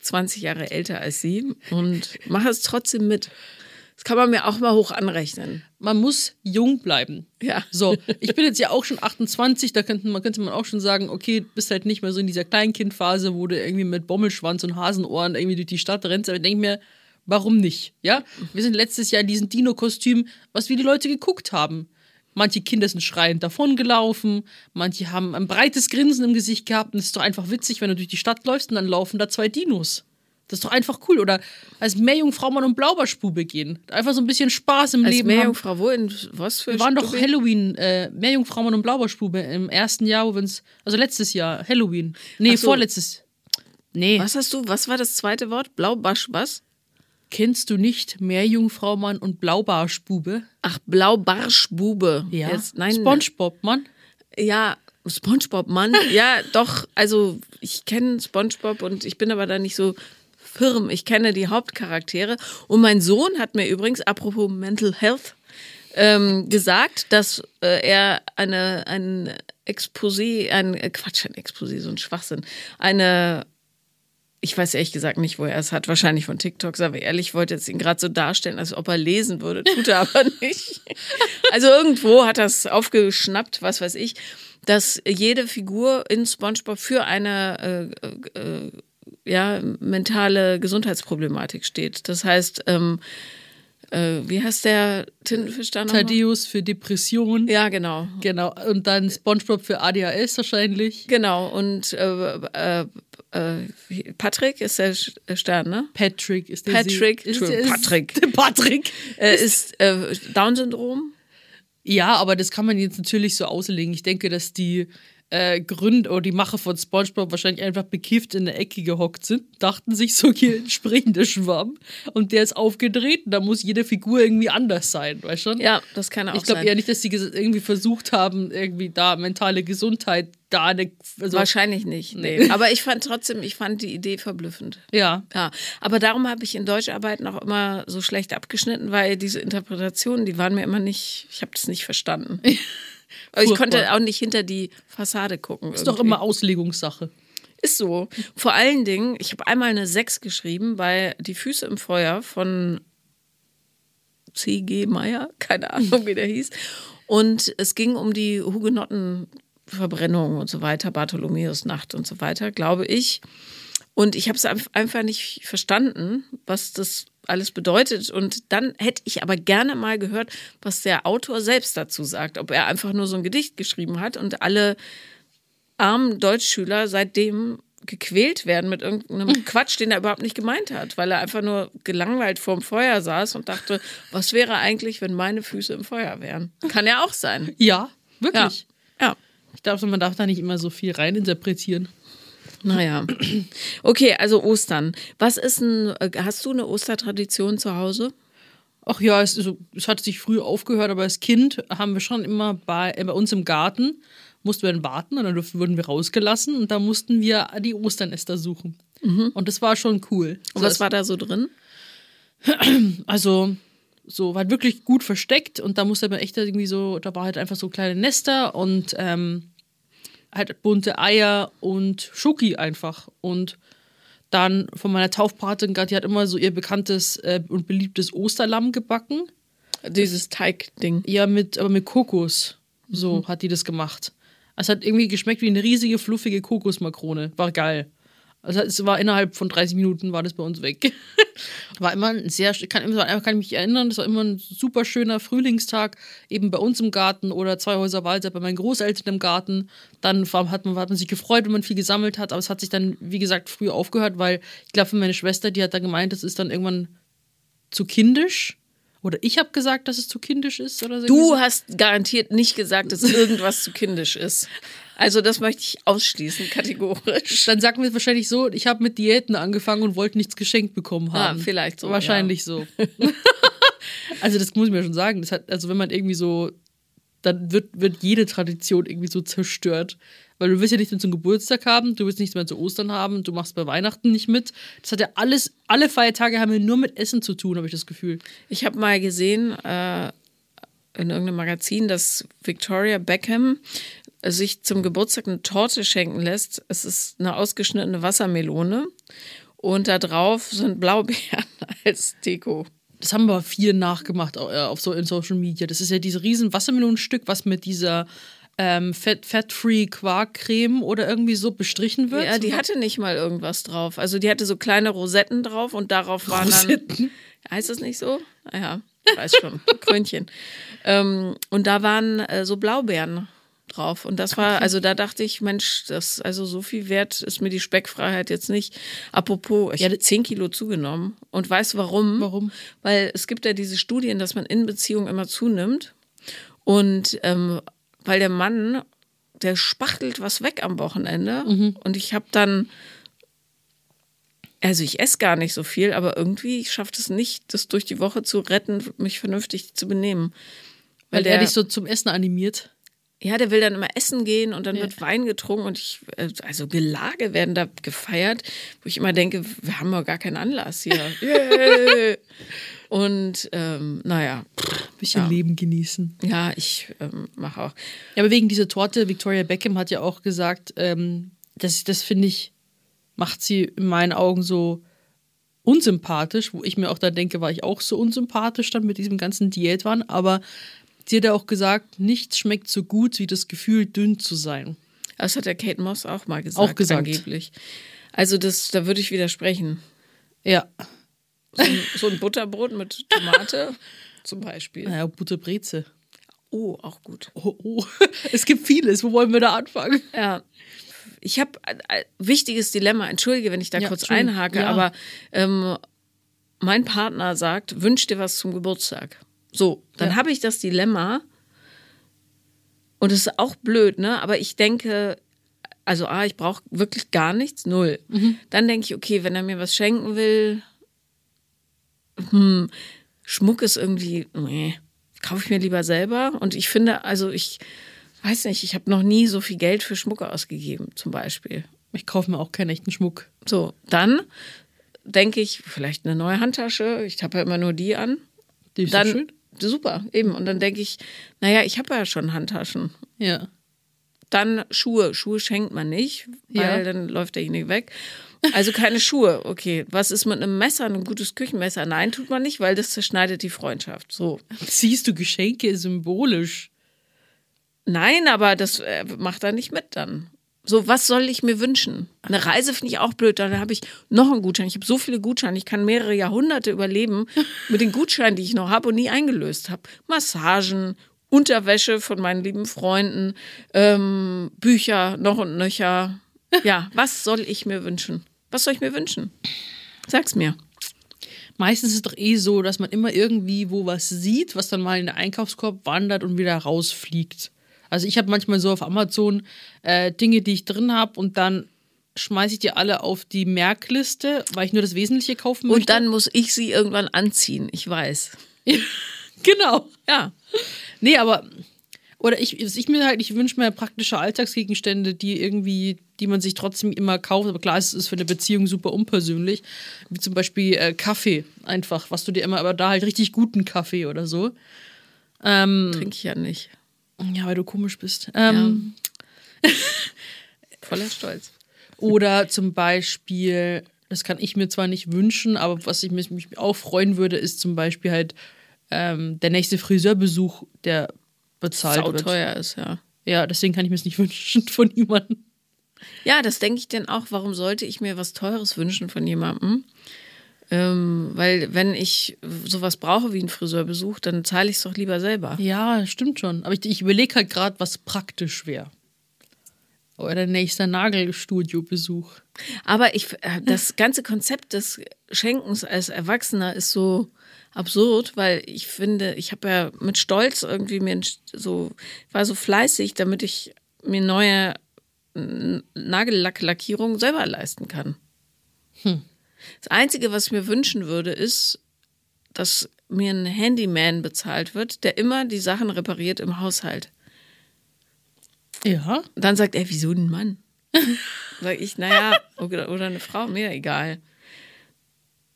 S2: 20 Jahre älter als sie und mache es trotzdem mit. Das kann man mir auch mal hoch anrechnen.
S1: Man muss jung bleiben.
S2: Ja.
S1: So, ich bin jetzt ja auch schon 28, da könnte man, könnte man auch schon sagen, okay, du bist halt nicht mehr so in dieser Kleinkindphase, wo du irgendwie mit Bommelschwanz und Hasenohren irgendwie durch die Stadt rennst. Aber ich denke mir, warum nicht? Ja, wir sind letztes Jahr in diesem Dino-Kostüm, was wir die Leute geguckt haben. Manche Kinder sind schreiend davongelaufen, manche haben ein breites Grinsen im Gesicht gehabt und es ist doch einfach witzig, wenn du durch die Stadt läufst und dann laufen da zwei Dinos. Das ist doch einfach cool. Oder als Meerjungfraumann und Blaubarspube gehen. Einfach so ein bisschen Spaß im
S2: Als
S1: Leben haben.
S2: Meerjungfrau, wo in was für
S1: Wir waren doch? Halloween, äh, Meerjungfraumann und Blaubarspube im ersten Jahr, wo wir uns, also letztes Jahr, Halloween. Nee,
S2: so.
S1: vorletztes. Nee,
S2: Was hast du? Was war das zweite Wort? Blaubasch, was?
S1: Kennst du nicht Meerjungfraumann und Blaubarspube?
S2: Ach, Blaubarschbube. Jetzt, nein.
S1: Spongebob, Mann.
S2: Ja, SpongeBob, Mann. Ja, doch. Also ich kenne SpongeBob und ich bin aber da nicht so firm. Ich kenne die Hauptcharaktere. Und mein Sohn hat mir übrigens, apropos Mental Health, ähm, gesagt, dass äh, er eine ein Exposé, ein äh, Quatsch, ein Exposé, so ein Schwachsinn, eine ich weiß ehrlich gesagt nicht, wo er es hat. Wahrscheinlich von TikToks, aber ehrlich, ich wollte jetzt ihn gerade so darstellen, als ob er lesen würde. Tut er aber nicht. Also irgendwo hat er es aufgeschnappt, was weiß ich, dass jede Figur in SpongeBob für eine äh, äh, ja, mentale Gesundheitsproblematik steht. Das heißt, ähm, äh, wie heißt der Tintenfisch da nochmal?
S1: Thaddeus für Depression.
S2: Ja, genau.
S1: Genau. Und dann Spongebob für ADHS wahrscheinlich.
S2: Genau. Und äh, äh, äh, Patrick ist der Stern, ne?
S1: Patrick ist der
S2: Patrick,
S1: ist,
S2: Patrick.
S1: Patrick.
S2: Äh, ist äh, Down-Syndrom.
S1: Ja, aber das kann man jetzt natürlich so auslegen. Ich denke, dass die äh, Gründer oder die Macher von SpongeBob wahrscheinlich einfach bekifft in der Ecke gehockt sind, dachten sich so, hier entsprechend der Schwamm und der ist aufgedreht und da muss jede Figur irgendwie anders sein, weißt du schon?
S2: Ja, das kann auch
S1: Ich glaube
S2: sein.
S1: eher nicht, dass sie irgendwie versucht haben, irgendwie da mentale Gesundheit da eine. Also,
S2: Wahrscheinlich nicht. Nee. Aber ich fand trotzdem, ich fand die Idee verblüffend.
S1: Ja.
S2: Ja, aber darum habe ich in Deutscharbeiten auch immer so schlecht abgeschnitten, weil diese Interpretationen, die waren mir immer nicht, ich habe das nicht verstanden. Aber ich konnte auch nicht hinter die Fassade gucken.
S1: Ist doch
S2: irgendwie.
S1: immer Auslegungssache.
S2: Ist so. Vor allen Dingen, ich habe einmal eine 6 geschrieben bei Die Füße im Feuer von C.G. Meyer, keine Ahnung, wie der hieß. Und es ging um die Hugenottenverbrennung und so weiter, Bartholomäusnacht und so weiter, glaube ich. Und ich habe es einfach nicht verstanden, was das alles bedeutet. Und dann hätte ich aber gerne mal gehört, was der Autor selbst dazu sagt. Ob er einfach nur so ein Gedicht geschrieben hat und alle armen Deutschschüler seitdem gequält werden mit irgendeinem Quatsch, den er überhaupt nicht gemeint hat, weil er einfach nur gelangweilt vorm Feuer saß und dachte, was wäre eigentlich, wenn meine Füße im Feuer wären? Kann ja auch sein.
S1: Ja,
S2: Ja.
S1: wirklich.
S2: Ja.
S1: Ich glaube, man darf da nicht immer so viel reininterpretieren.
S2: Naja. Okay, also Ostern. Was ist ein, hast du eine Ostertradition zu Hause?
S1: Ach ja, es, also, es hat sich früh aufgehört, aber als Kind haben wir schon immer bei, äh, bei uns im Garten, mussten wir dann warten und dann durften, wurden wir rausgelassen und da mussten wir die Osternester suchen. Und das war schon cool.
S2: Und was war da so drin?
S1: Also, so war wirklich gut versteckt und da musste man echt irgendwie so, da war halt einfach so kleine Nester und ähm, halt bunte Eier und Schoki einfach. Und dann von meiner Taufpatin, die hat immer so ihr bekanntes äh, und beliebtes Osterlamm gebacken.
S2: Dieses Teigding.
S1: Ja, mit, aber mit Kokos. So hat die das gemacht. Es hat irgendwie geschmeckt wie eine riesige, fluffige Kokosmakrone. War geil. Also es war innerhalb von 30 Minuten war das bei uns weg. war immer ein sehr, ich kann, kann ich mich erinnern, das war immer ein super schöner Frühlingstag, eben bei uns im Garten oder zwei Häuser weiter bei meinen Großeltern im Garten. Dann hat, man, hat man sich gefreut, wenn man viel gesammelt hat, aber es hat sich dann, wie gesagt, früh aufgehört, weil ich glaube, für meine Schwester, die hat dann gemeint, das ist dann irgendwann zu kindisch. Oder ich habe gesagt, dass es zu kindisch ist oder so.
S2: Du hast garantiert nicht gesagt, dass irgendwas zu kindisch ist. Also das möchte ich ausschließen, kategorisch.
S1: Dann sagen wir es wahrscheinlich so, ich habe mit Diäten angefangen und wollte nichts geschenkt bekommen haben.
S2: Ah, vielleicht so,
S1: Wahrscheinlich so. also das muss ich mir schon sagen. Das hat, also wenn man irgendwie so, dann wird, wird jede Tradition irgendwie so zerstört. Weil du willst ja nicht mehr zum Geburtstag haben, du willst nichts mehr zu Ostern haben, du machst bei Weihnachten nicht mit. Das hat ja alles, alle Feiertage haben ja nur mit Essen zu tun, habe ich das Gefühl.
S2: Ich habe mal gesehen äh, in irgendeinem Magazin, dass Victoria Beckham sich zum Geburtstag eine Torte schenken lässt. Es ist eine ausgeschnittene Wassermelone und da drauf sind Blaubeeren als Deko.
S1: das haben aber viele nachgemacht äh, auf so in Social Media. Das ist ja diese riesen Wassermelonenstück, was mit dieser ähm, Fett, Fat-Free Quarkcreme oder irgendwie so bestrichen wird.
S2: Ja, die hatte nicht mal irgendwas drauf. Also die hatte so kleine Rosetten drauf und darauf waren
S1: Rosetten?
S2: dann. Heißt das nicht so? Ah Ja, ich weiß schon. Krönchen. Ähm, und da waren äh, so Blaubeeren drauf. Und das war, also da dachte ich, Mensch, das, also so viel wert ist mir die Speckfreiheit jetzt nicht. Apropos, ich
S1: Ja,
S2: habe 10 Kilo zugenommen. Und weißt warum?
S1: Warum?
S2: Weil es gibt ja diese Studien, dass man in Beziehungen immer zunimmt. Und ähm, weil der Mann, der spachtelt was weg am Wochenende. Und ich habe dann, also ich esse gar nicht so viel, aber irgendwie ich schaffe es nicht, das durch die Woche zu retten, mich vernünftig zu benehmen.
S1: weil
S2: der-
S1: er dich so zum Essen animiert.
S2: Ja, der will dann immer essen gehen und dann
S1: Ja.
S2: wird Wein getrunken und ich, äh, also Gelage werden da gefeiert, wo ich immer denke, wir haben ja gar keinen Anlass hier. Yeah. und ähm, naja,
S1: Bisschen
S2: Ja.
S1: Leben genießen.
S2: ja, ich ähm, mache auch.
S1: Ja, aber wegen dieser Torte, Victoria Beckham hat ja auch gesagt, ähm, das, das finde ich, macht sie in meinen Augen so unsympathisch, wo ich mir auch da denke, war ich auch so unsympathisch dann mit diesem ganzen Diätwahn, aber sie hat ja auch gesagt, nichts schmeckt so gut wie das Gefühl, dünn zu sein.
S2: Das hat der Kate Moss auch mal gesagt,
S1: Auch gesagt.
S2: angeblich. Also das, da würde ich widersprechen.
S1: Ja,
S2: So ein, so ein Butterbrot mit Tomate zum Beispiel.
S1: naja, Butterbreze.
S2: Oh, auch gut.
S1: Oh, oh. Es gibt vieles, wo wollen wir da anfangen?
S2: Ja. Ich habe ein, ein wichtiges Dilemma. Entschuldige, wenn ich da
S1: Ja,
S2: kurz einhake,
S1: Ja.
S2: aber ähm, mein Partner sagt, wünsch dir was zum Geburtstag. So, dann
S1: Ja.
S2: habe ich das Dilemma und es ist auch blöd, ne? Aber ich denke, also A, ich brauche wirklich gar nichts, null.
S1: Mhm.
S2: Dann denke ich, okay, wenn er mir was schenken will, hm, Schmuck ist irgendwie, nee, kaufe ich mir lieber selber. Und ich finde, also ich weiß nicht, ich habe noch nie so viel Geld für Schmuck ausgegeben, zum Beispiel.
S1: Ich kaufe mir auch keinen echten Schmuck.
S2: So, dann denke ich, vielleicht eine neue Handtasche. Ich habe ja immer nur die an.
S1: Die ist
S2: Dann,
S1: schön.
S2: Super, eben. Und dann denke ich, naja, ich habe ja schon Handtaschen.
S1: Ja.
S2: Dann Schuhe. Schuhe schenkt man nicht, weil
S1: Ja.
S2: dann läuft derjenige weg. Also keine Schuhe. Okay, was ist mit einem Messer, ein gutes Küchenmesser? Nein, tut man nicht, weil das zerschneidet die Freundschaft. So.
S1: Siehst du, Geschenke symbolisch.
S2: Nein, aber das äh, macht er nicht mit dann. So, was soll ich mir wünschen? Eine Reise finde ich auch blöd. Da habe ich noch einen Gutschein. Ich habe so viele Gutscheine. Ich kann mehrere Jahrhunderte überleben mit den Gutscheinen, die ich noch habe und nie eingelöst habe. Massagen, Unterwäsche von meinen lieben Freunden, ähm, Bücher, noch und nöcher. Ja, was soll ich mir wünschen? Was soll ich mir wünschen? Sag's mir.
S1: Meistens ist es doch eh so, dass man immer irgendwie wo was sieht, was dann mal in den Einkaufskorb wandert und wieder rausfliegt. Also ich habe manchmal so auf Amazon äh, Dinge, die ich drin habe und dann schmeiße ich die alle auf die Merkliste, weil ich nur das Wesentliche kaufen möchte.
S2: Und dann muss ich sie irgendwann anziehen. Ich weiß.
S1: genau.
S2: Ja.
S1: Nee, aber oder ich, ich mir halt, ich wünsche mir praktische Alltagsgegenstände, die irgendwie, die man sich trotzdem immer kauft. Aber klar, es ist für eine Beziehung super unpersönlich. Wie zum Beispiel äh, Kaffee einfach, was du dir immer, aber da halt richtig guten Kaffee oder so.
S2: Trinke ich ja nicht.
S1: Ja, weil du komisch bist. Ähm,
S2: Voller Stolz.
S1: Oder zum Beispiel, das kann ich mir zwar nicht wünschen, aber was ich mich, mich auch freuen würde, ist zum Beispiel halt ähm, der nächste Friseurbesuch, der bezahlt wird.
S2: Sauteuer ist, ja.
S1: Ja, deswegen kann ich mir es nicht wünschen von niemandem.
S2: Ja, das denke ich denn auch. Warum sollte ich mir was Teures wünschen von jemandem? Ähm, weil wenn ich sowas brauche wie einen Friseurbesuch, dann zahle ich es doch lieber selber.
S1: Ja, stimmt schon. Aber ich, ich überlege halt gerade, was praktisch wäre. Oder nächster Nagelstudio-Besuch.
S2: Aber ich, äh, das ganze Konzept des Schenkens als Erwachsener ist so absurd, weil ich finde, ich habe ja mit Stolz irgendwie mir so, war so fleißig, damit ich mir neue Nagellacklackierung selber leisten kann. Das Einzige, was ich mir wünschen würde, ist, dass mir ein Handyman bezahlt wird, der immer die Sachen repariert im Haushalt.
S1: Ja.
S2: Und dann sagt er, wieso ein Mann? Sag ich, naja, oder, oder eine Frau, mir egal.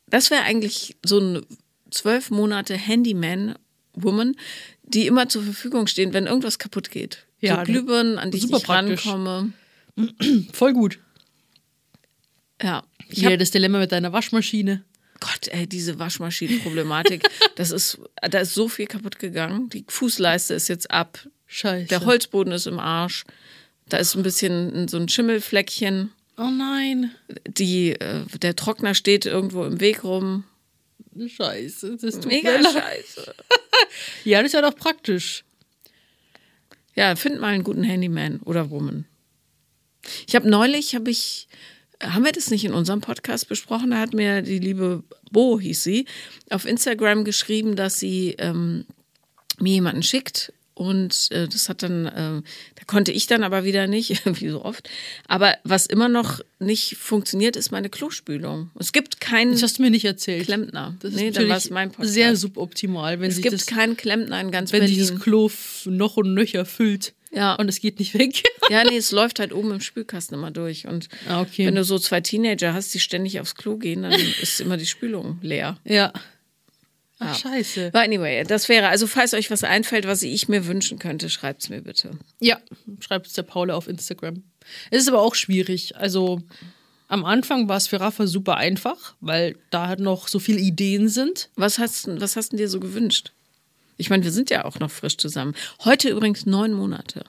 S2: Das wäre eigentlich so eine zwölf Monate Handyman-Woman, die immer zur Verfügung stehen, wenn irgendwas kaputt geht.
S1: Ja,
S2: so Glühbirnen, an die ich nicht rankomme.
S1: Voll gut.
S2: Ja.
S1: Hier
S2: hab,
S1: das Dilemma mit deiner Waschmaschine.
S2: Gott, ey, diese Waschmaschinenproblematik, das ist, da ist so viel kaputt gegangen. Die Fußleiste ist jetzt ab,
S1: Scheiße.
S2: der Holzboden ist im Arsch, da ist ein bisschen so ein Schimmelfleckchen,
S1: Oh nein.
S2: die, äh, der Trockner steht irgendwo im Weg rum.
S1: Scheiße. Das tut
S2: Mega scheiße.
S1: Ja, das ist ja doch praktisch.
S2: Ja, find mal einen guten Handyman oder Woman. Ich habe neulich, habe ich, haben wir das nicht in unserem Podcast besprochen? Da hat mir die liebe Bo, hieß sie, auf Instagram geschrieben, dass sie ähm, mir jemanden schickt. Und äh, das hat dann, äh, da konnte ich dann aber wieder nicht, wie so oft. Aber was immer noch nicht funktioniert, ist meine Klospülung. Es gibt keinen
S1: Das hast du mir nicht erzählt.
S2: Klempner.
S1: Das ist
S2: nee, dann war es
S1: natürlich
S2: mein Podcast.
S1: sehr suboptimal, wenn
S2: es
S1: sich
S2: gibt
S1: das,
S2: keinen Klempner in ganz
S1: wenn
S2: Berlin.
S1: dieses Klo noch und nöcher füllt.
S2: Ja.
S1: Und es geht nicht weg.
S2: Ja, nee, es läuft halt oben im Spülkasten immer durch. Und
S1: Ah, okay.
S2: wenn du so zwei Teenager hast, die ständig aufs Klo gehen, dann ist immer die Spülung leer.
S1: ja. Ach,
S2: Ja.
S1: scheiße.
S2: Aber anyway, das wäre, also falls euch was einfällt, was ich mir wünschen könnte, schreibt es mir bitte.
S1: Ja, schreibt es der Paula auf Instagram. Es ist aber auch schwierig. Also am Anfang war es für Rafa super einfach, weil da halt noch so viele Ideen sind.
S2: Was hast, was hast du dir so gewünscht? Ich meine, wir sind ja auch noch frisch zusammen. Heute übrigens neun Monate.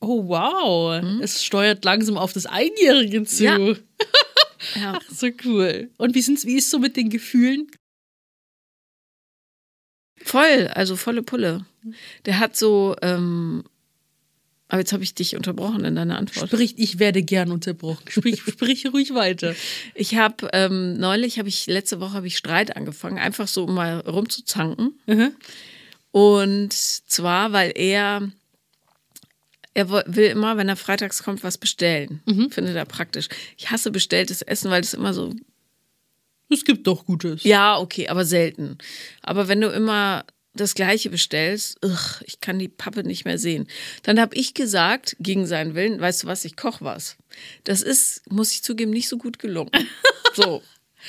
S1: Oh, wow. Es steuert langsam auf das Einjährige zu.
S2: Ja. Ja.
S1: Ach, so cool. Und wie, sind's, wie ist so mit den Gefühlen?
S2: Voll, also volle Pulle. Der hat so, ähm, aber jetzt habe ich dich unterbrochen in deiner Antwort.
S1: Sprich, ich werde gern unterbrochen. Sprich, sprich ruhig weiter.
S2: Ich habe ähm, neulich, habe ich letzte Woche habe ich Streit angefangen, einfach so um mal rumzuzanken.
S1: Mhm.
S2: Und zwar, weil er er will immer, wenn er freitags kommt, was bestellen.
S1: Mhm.
S2: Findet er praktisch. Ich hasse bestelltes Essen, weil das immer so
S1: Es gibt doch Gutes.
S2: ja, okay, aber selten. Aber wenn du immer das Gleiche bestellst, ugh, ich kann die Pappe nicht mehr sehen. Dann habe ich gesagt, gegen seinen Willen, weißt du was, ich koche was. Das ist, muss ich zugeben, nicht so gut gelungen. So.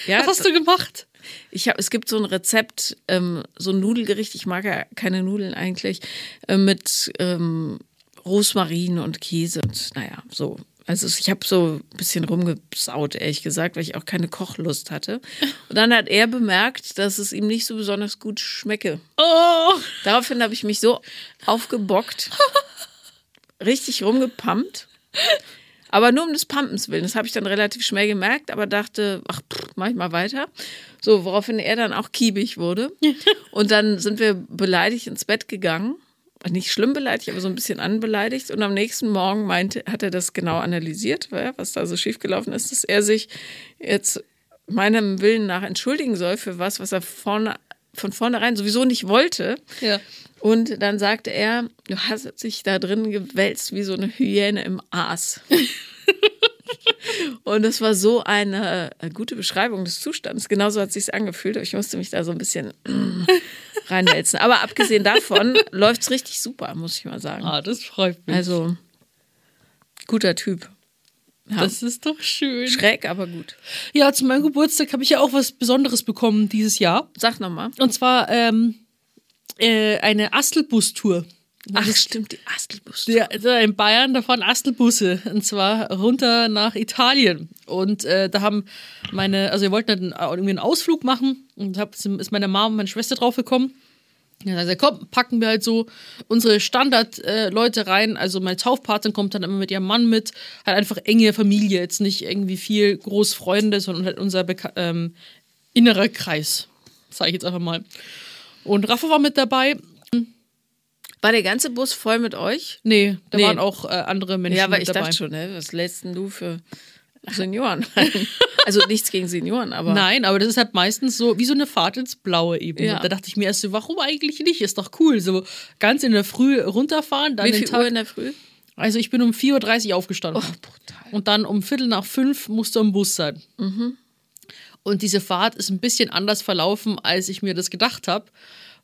S2: Ja,
S1: Was hast du gemacht?
S2: Ich habe, es gibt so ein Rezept, ähm, so ein Nudelgericht, ich mag ja keine Nudeln eigentlich, äh, mit ähm, Rosmarin und Käse und naja, so. Also ich habe so ein bisschen rumgesaut, ehrlich gesagt, weil ich auch keine Kochlust hatte. Und dann hat er bemerkt, dass es ihm nicht so besonders gut schmecke.
S1: Oh,
S2: Daraufhin habe ich mich so aufgebockt, richtig rumgepumpt. Aber nur um des Pumpens willen. Das habe ich dann relativ schnell gemerkt, aber dachte, ach, pff, mach ich mal weiter. So, woraufhin er dann auch kiebig wurde. Und dann sind wir beleidigt ins Bett gegangen. Nicht schlimm beleidigt, aber so ein bisschen anbeleidigt. Und am nächsten Morgen meinte, hat er das genau analysiert, was da so schiefgelaufen ist, dass er sich jetzt meinem Willen nach entschuldigen soll für was, was er vorne, von vornherein sowieso nicht wollte.
S1: ja.
S2: Und dann sagte er, du hast dich da drin gewälzt wie so eine Hyäne im Aas. Und es war so eine äh, gute Beschreibung des Zustands. Genauso hat es sich angefühlt. Ich musste mich da so ein bisschen reinwälzen. Aber abgesehen davon läuft es richtig super, muss ich mal sagen.
S1: Ah, das freut mich.
S2: Also, guter Typ. Ja.
S1: das ist doch schön.
S2: Schräg, aber gut.
S1: Ja, zu meinem Geburtstag habe ich ja auch was Besonderes bekommen dieses Jahr.
S2: Sag nochmal.
S1: Und zwar ähm, äh, eine Astelbus-Tour.
S2: Ach, stimmt, die Astelbus.
S1: Ja, da in Bayern, da fahren Astelbusse. Und zwar runter nach Italien. Und äh, da haben meine, also wir wollten dann irgendwie einen Ausflug machen. Und hab, ist meine Mama und meine Schwester draufgekommen. Dann gesagt, komm, packen wir halt so unsere Standard-Leute rein. Also meine Taufpatin kommt dann immer mit ihrem Mann mit. Halt einfach enge Familie, jetzt nicht irgendwie viel Großfreunde, sondern halt unser Beka ähm, innerer Kreis. Sag ich jetzt einfach mal. Und Rafa war mit dabei.
S2: War der ganze Bus voll mit euch?
S1: Nee, da
S2: Nee.
S1: waren auch äh, andere Menschen
S2: Ja, aber ich
S1: dabei.
S2: dachte schon, ne? was lädst denn du für Senioren also nichts gegen Senioren, aber
S1: Nein, aber das ist halt meistens so wie so eine Fahrt ins Blaue eben.
S2: Ja.
S1: Da dachte ich mir erst so, warum eigentlich nicht? Ist doch cool. So ganz in der Früh runterfahren, dann
S2: wie
S1: den
S2: viel
S1: Tag.
S2: Uhr in der Früh?
S1: Also ich bin um 4.30 Uhr aufgestanden.
S2: Oh, brutal.
S1: Und dann um Viertel nach fünf musste am Bus sein.
S2: Mhm.
S1: Und diese Fahrt ist ein bisschen anders verlaufen, als ich mir das gedacht habe.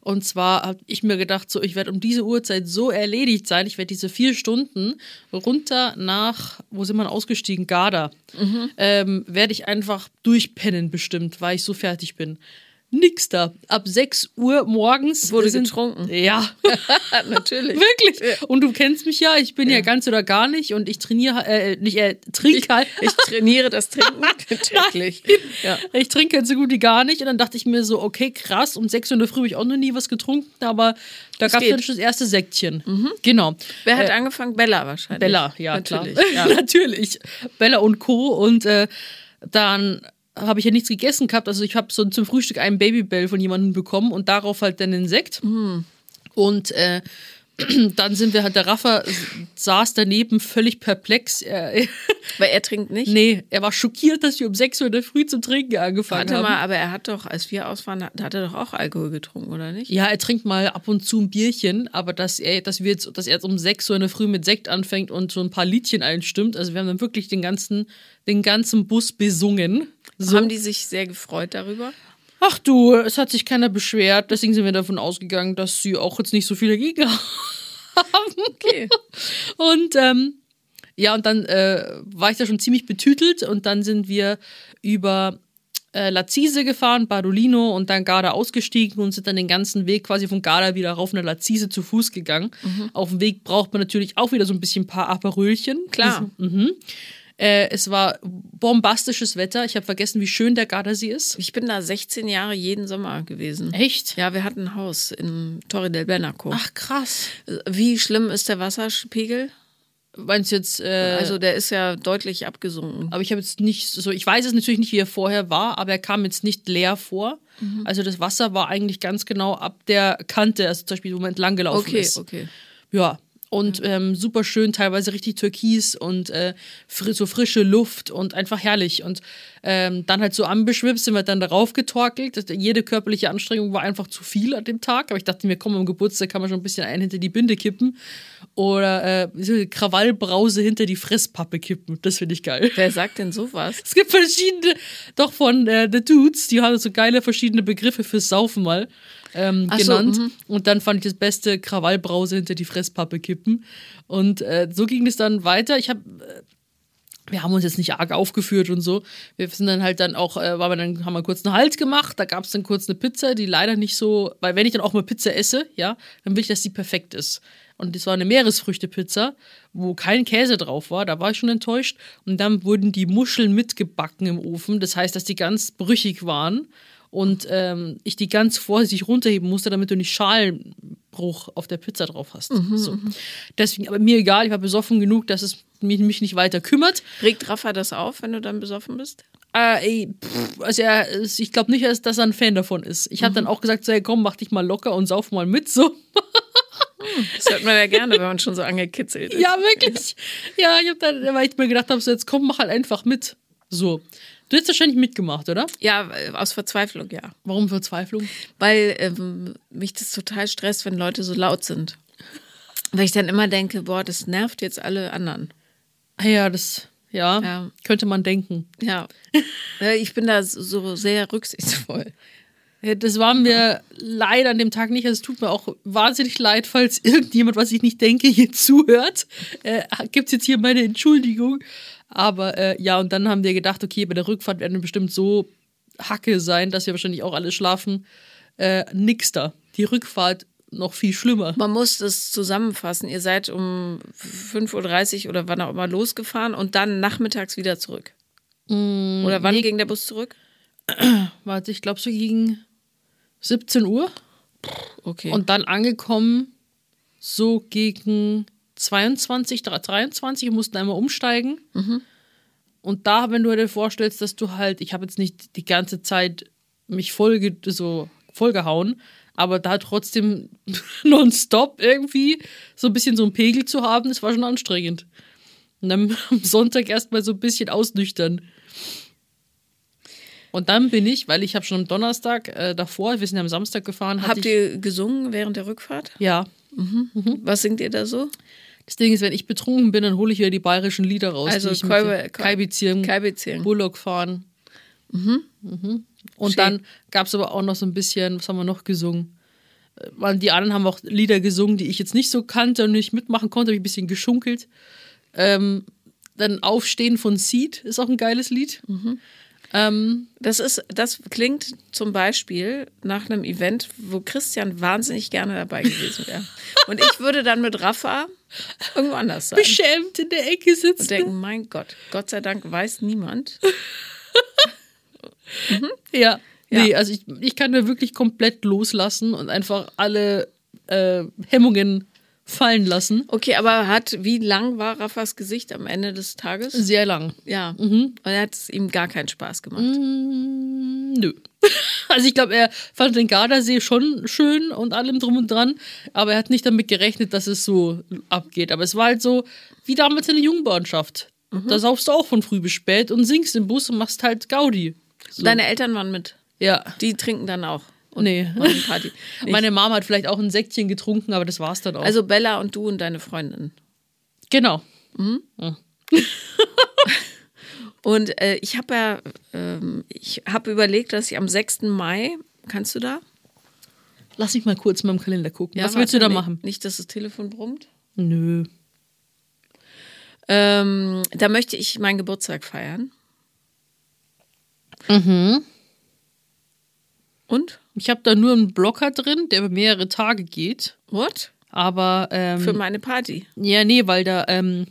S1: Und zwar habe ich mir gedacht, so, ich werde um diese Uhrzeit so erledigt sein, ich werde diese vier Stunden runter nach, wo sind wir ausgestiegen? Garda.
S2: Mhm.
S1: Ähm, werde ich einfach durchpennen bestimmt, weil ich so fertig bin. Nix da. Ab 6 Uhr morgens
S2: Wurde
S1: sind,
S2: getrunken.
S1: Ja,
S2: Natürlich.
S1: wirklich. Und du kennst mich ja, ich bin ja, ganz oder gar nicht und ich trainiere, äh, nicht, äh, trinke halt.
S2: Ich trainiere das Trinken täglich. Ja.
S1: Ich trinke halt so gut wie gar nicht. Und dann dachte ich mir so, okay, krass, um 6 Uhr in der Früh habe ich auch noch nie was getrunken, aber da gab es dann schon das erste Säckchen. Genau.
S2: Wer hat
S1: Äh,
S2: angefangen? Bella wahrscheinlich.
S1: Bella, ja,
S2: Natürlich.
S1: klar.
S2: Ja.
S1: Natürlich. Bella und Co. Und äh, dann habe ich ja nichts gegessen gehabt. Also ich habe so zum Frühstück einen Babybell von jemandem bekommen und darauf halt dann den Sekt.
S2: Hm.
S1: Und äh, dann sind wir halt, der Raffa saß daneben völlig perplex. Er,
S2: Weil er trinkt nicht.
S1: nee, er war schockiert, dass wir um 6 Uhr in der Früh zum Trinken angefangen
S2: Warte
S1: haben.
S2: mal, aber er hat doch, als wir aus waren, hat er doch auch Alkohol getrunken, oder nicht?
S1: Ja, er trinkt mal ab und zu ein Bierchen, aber dass er, dass wir jetzt, dass er jetzt um 6 Uhr in der Früh mit Sekt anfängt und so ein paar Liedchen einstimmt. Also wir haben dann wirklich den ganzen, den ganzen Bus besungen. So.
S2: Haben die sich sehr gefreut darüber?
S1: Ach du, es hat sich keiner beschwert, deswegen sind wir davon ausgegangen, dass sie auch jetzt nicht so viel dagegen haben.
S2: Okay.
S1: Und ähm, ja, und dann äh, war ich da schon ziemlich betütelt und dann sind wir über äh, Lazise gefahren, Badolino und dann Garda ausgestiegen und sind dann den ganzen Weg quasi von Garda wieder rauf nach Lazise zu Fuß gegangen. Auf dem Weg braucht man natürlich auch wieder so ein bisschen ein paar Aperölchen.
S2: Klar.
S1: Mhm. Äh, es war bombastisches Wetter. Ich habe vergessen, wie schön der Gardasee ist.
S2: Ich bin da 16 Jahre jeden Sommer gewesen.
S1: Echt?
S2: Ja, wir hatten ein Haus in Torre del Benaco.
S1: Ach krass.
S2: Wie schlimm ist der Wasserpegel?
S1: Meinst du jetzt, äh,
S2: Also der ist ja deutlich abgesunken.
S1: Aber ich habe jetzt nicht so, ich weiß es natürlich nicht, wie er vorher war, aber er kam jetzt nicht leer vor.
S2: Mhm.
S1: Also das Wasser war eigentlich ganz genau ab der Kante, also zum Beispiel, wo man entlang gelaufen
S2: Okay,
S1: ist.
S2: okay.
S1: Ja. Und ähm, super schön, teilweise richtig türkis und äh, fri so frische Luft und einfach herrlich. Und ähm, dann halt so anbeschwipst sind wir dann darauf getorkelt. Jede körperliche Anstrengung war einfach zu viel an dem Tag. Aber ich dachte mir, komm, am Geburtstag kann man schon ein bisschen einen hinter die Binde kippen. Oder äh, Krawallbrause hinter die Fresspappe kippen. Das finde ich geil.
S2: Wer sagt denn sowas?
S1: Es gibt verschiedene, doch von äh, The Dudes, die haben so geile verschiedene Begriffe fürs Saufen mal ähm,
S2: Ach so,
S1: genannt.
S2: mhm.
S1: Und dann fand ich das beste Krawallbrause hinter die Fresspappe kippen. Und äh, so ging es dann weiter. Ich habe wir haben uns jetzt nicht arg aufgeführt und so. Wir sind dann halt dann auch, äh, waren wir dann, haben wir kurz einen Halt gemacht, da gab es dann kurz eine Pizza, die leider nicht so, weil wenn ich dann auch mal Pizza esse, ja, dann will ich, dass die perfekt ist. Und das war eine Meeresfrüchtepizza, wo kein Käse drauf war, da war ich schon enttäuscht. Und dann wurden die Muscheln mitgebacken im Ofen, das heißt, dass die ganz brüchig waren und ähm, ich die ganz vorsichtig runterheben musste, damit du nicht Schalenbruch auf der Pizza drauf hast. so. Deswegen, aber mir egal, ich war besoffen genug, dass es mich, mich nicht weiter kümmert.
S2: Regt Rafa das auf, wenn du dann besoffen bist?
S1: Äh, pff, also er, ich glaube nicht, dass, er ein Fan davon ist. Ich habe dann auch gesagt, so, hey, komm, mach dich mal locker und sauf mal mit. So.
S2: Das hört man ja gerne, wenn man schon so angekitzelt ist.
S1: Ja, wirklich. Ja, ich habe dann, weil ich mir gedacht habe, so, jetzt komm, mach halt einfach mit. So. Du hättest wahrscheinlich mitgemacht, oder?
S2: Ja, aus Verzweiflung, ja.
S1: Warum Verzweiflung?
S2: Weil ähm, mich das total stresst, wenn Leute so laut sind. Weil ich dann immer denke, boah, das nervt jetzt alle anderen.
S1: Ah Ja, das, ja,
S2: Ja.
S1: könnte man denken.
S2: Ja. Ich bin da so sehr rücksichtsvoll.
S1: Ja, das war mir leider an dem Tag nicht. Also es tut mir auch wahnsinnig leid, falls irgendjemand, was ich nicht denke, hier zuhört. Äh, Gibt es jetzt hier meine Entschuldigung. Aber äh, ja, und dann haben wir gedacht, okay, bei der Rückfahrt werden wir bestimmt so Hacke sein, dass wir wahrscheinlich auch alle schlafen. Äh, nix da. Die Rückfahrt noch viel schlimmer.
S2: Man muss das zusammenfassen. Ihr seid um 5.30 Uhr oder wann auch immer losgefahren und dann nachmittags wieder zurück. oder wann
S1: nee.
S2: ging der Bus zurück?
S1: Warte, ich glaube so gegen 17 Uhr.
S2: Okay.
S1: Und dann angekommen so gegen 22, 23, wir mussten einmal umsteigen. Und da, wenn du dir vorstellst, dass du halt, ich habe jetzt nicht die ganze Zeit mich voll, so vollgehauen, aber da trotzdem nonstop irgendwie so ein bisschen so einen Pegel zu haben, das war schon anstrengend. Und dann am Sonntag erstmal so ein bisschen ausnüchtern. Und dann bin ich, weil ich habe schon am Donnerstag äh, davor, wir sind ja am Samstag gefahren,
S2: Habt ihr gesungen während der Rückfahrt?
S1: ja,
S2: Was singt ihr da so?
S1: Das Ding ist, wenn ich betrunken bin, dann hole ich wieder die bayerischen Lieder raus.
S2: Also
S1: Kaibizieren,
S2: Kaibizieren.
S1: Bullock fahren. Mhm. Und
S2: Schön.
S1: dann gab es aber auch noch so ein bisschen, was haben wir noch gesungen? Äh, Die anderen haben auch Lieder gesungen, die ich jetzt nicht so kannte und nicht mitmachen konnte, habe ich ein bisschen geschunkelt. Ähm, dann Aufstehen von Seed ist auch ein geiles Lied. Ähm,
S2: Das ist, das klingt zum Beispiel nach einem Event, wo Christian wahnsinnig gerne dabei gewesen wäre. Und ich würde dann mit Rafa irgendwo anders sein.
S1: beschämt in der Ecke
S2: Und
S1: sitzen.
S2: denken, mein Gott, Gott sei Dank weiß niemand.
S1: Ja.
S2: Ja.
S1: Nee, also ich, ich kann da wirklich komplett loslassen und einfach alle äh, Hemmungen fallen lassen.
S2: Okay, aber hat, wie lang war Rafas Gesicht am Ende des Tages?
S1: Sehr lang.
S2: Ja. Und er hat es ihm gar keinen Spaß gemacht.
S1: Mm, nö. Also ich glaube, er fand den Gardasee schon schön und allem drum und dran, aber er hat nicht damit gerechnet, dass es so abgeht. Aber es war halt so, wie damals in der Jungbauernschaft. Da saufst du auch von früh bis spät und singst im Bus und machst halt Gaudi. So.
S2: Deine Eltern waren mit.
S1: ja.
S2: Die trinken dann auch. Und
S1: Nee.
S2: Party.
S1: Meine Mama hat vielleicht auch ein Säckchen getrunken, aber das war's dann auch.
S2: Also Bella und du und deine Freundin.
S1: genau.
S2: Und äh, ich habe ja, ähm, ich habe überlegt, dass ich am 6. Mai, kannst du da?
S1: Lass mich mal kurz in meinem Kalender gucken. Was
S2: warte,
S1: willst du da machen?
S2: Nicht, dass das Telefon brummt.
S1: Nö.
S2: Ähm, da möchte ich meinen Geburtstag feiern.
S1: Mhm.
S2: Und?
S1: Ich habe da nur einen Blocker drin, der mehrere Tage geht.
S2: What?
S1: Aber ähm,
S2: Für meine Party.
S1: ja, nee, weil da ähm,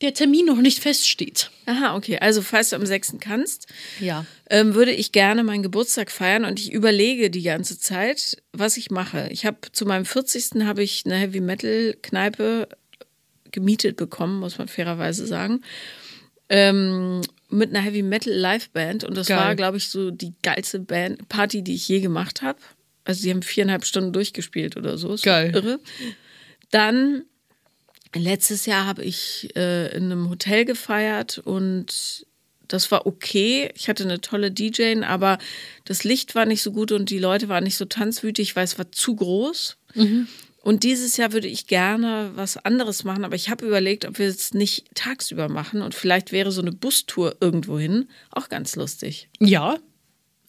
S1: der Termin noch nicht feststeht.
S2: Aha, okay. Also, falls du am 6. kannst,
S1: Ja.
S2: ähm, würde ich gerne meinen Geburtstag feiern und ich überlege die ganze Zeit, was ich mache. Ich habe zu meinem 40. habe ich eine Heavy Metal Kneipe gemietet bekommen, muss man fairerweise sagen. Ähm, mit einer Heavy Metal Liveband und das
S1: Geil.
S2: war, glaube ich, so die geilste Band Party, die ich je gemacht habe. Also die haben viereinhalb Stunden durchgespielt oder so. Ist
S1: Geil.
S2: Irre. Dann letztes Jahr habe ich äh, in einem Hotel gefeiert und das war okay. Ich hatte eine tolle DJ, aber das Licht war nicht so gut und die Leute waren nicht so tanzwütig, weil es war zu groß. Und dieses Jahr würde ich gerne was anderes machen, aber ich habe überlegt, ob wir es nicht tagsüber machen und vielleicht wäre so eine Bustour irgendwo hin auch ganz lustig.
S1: Ja.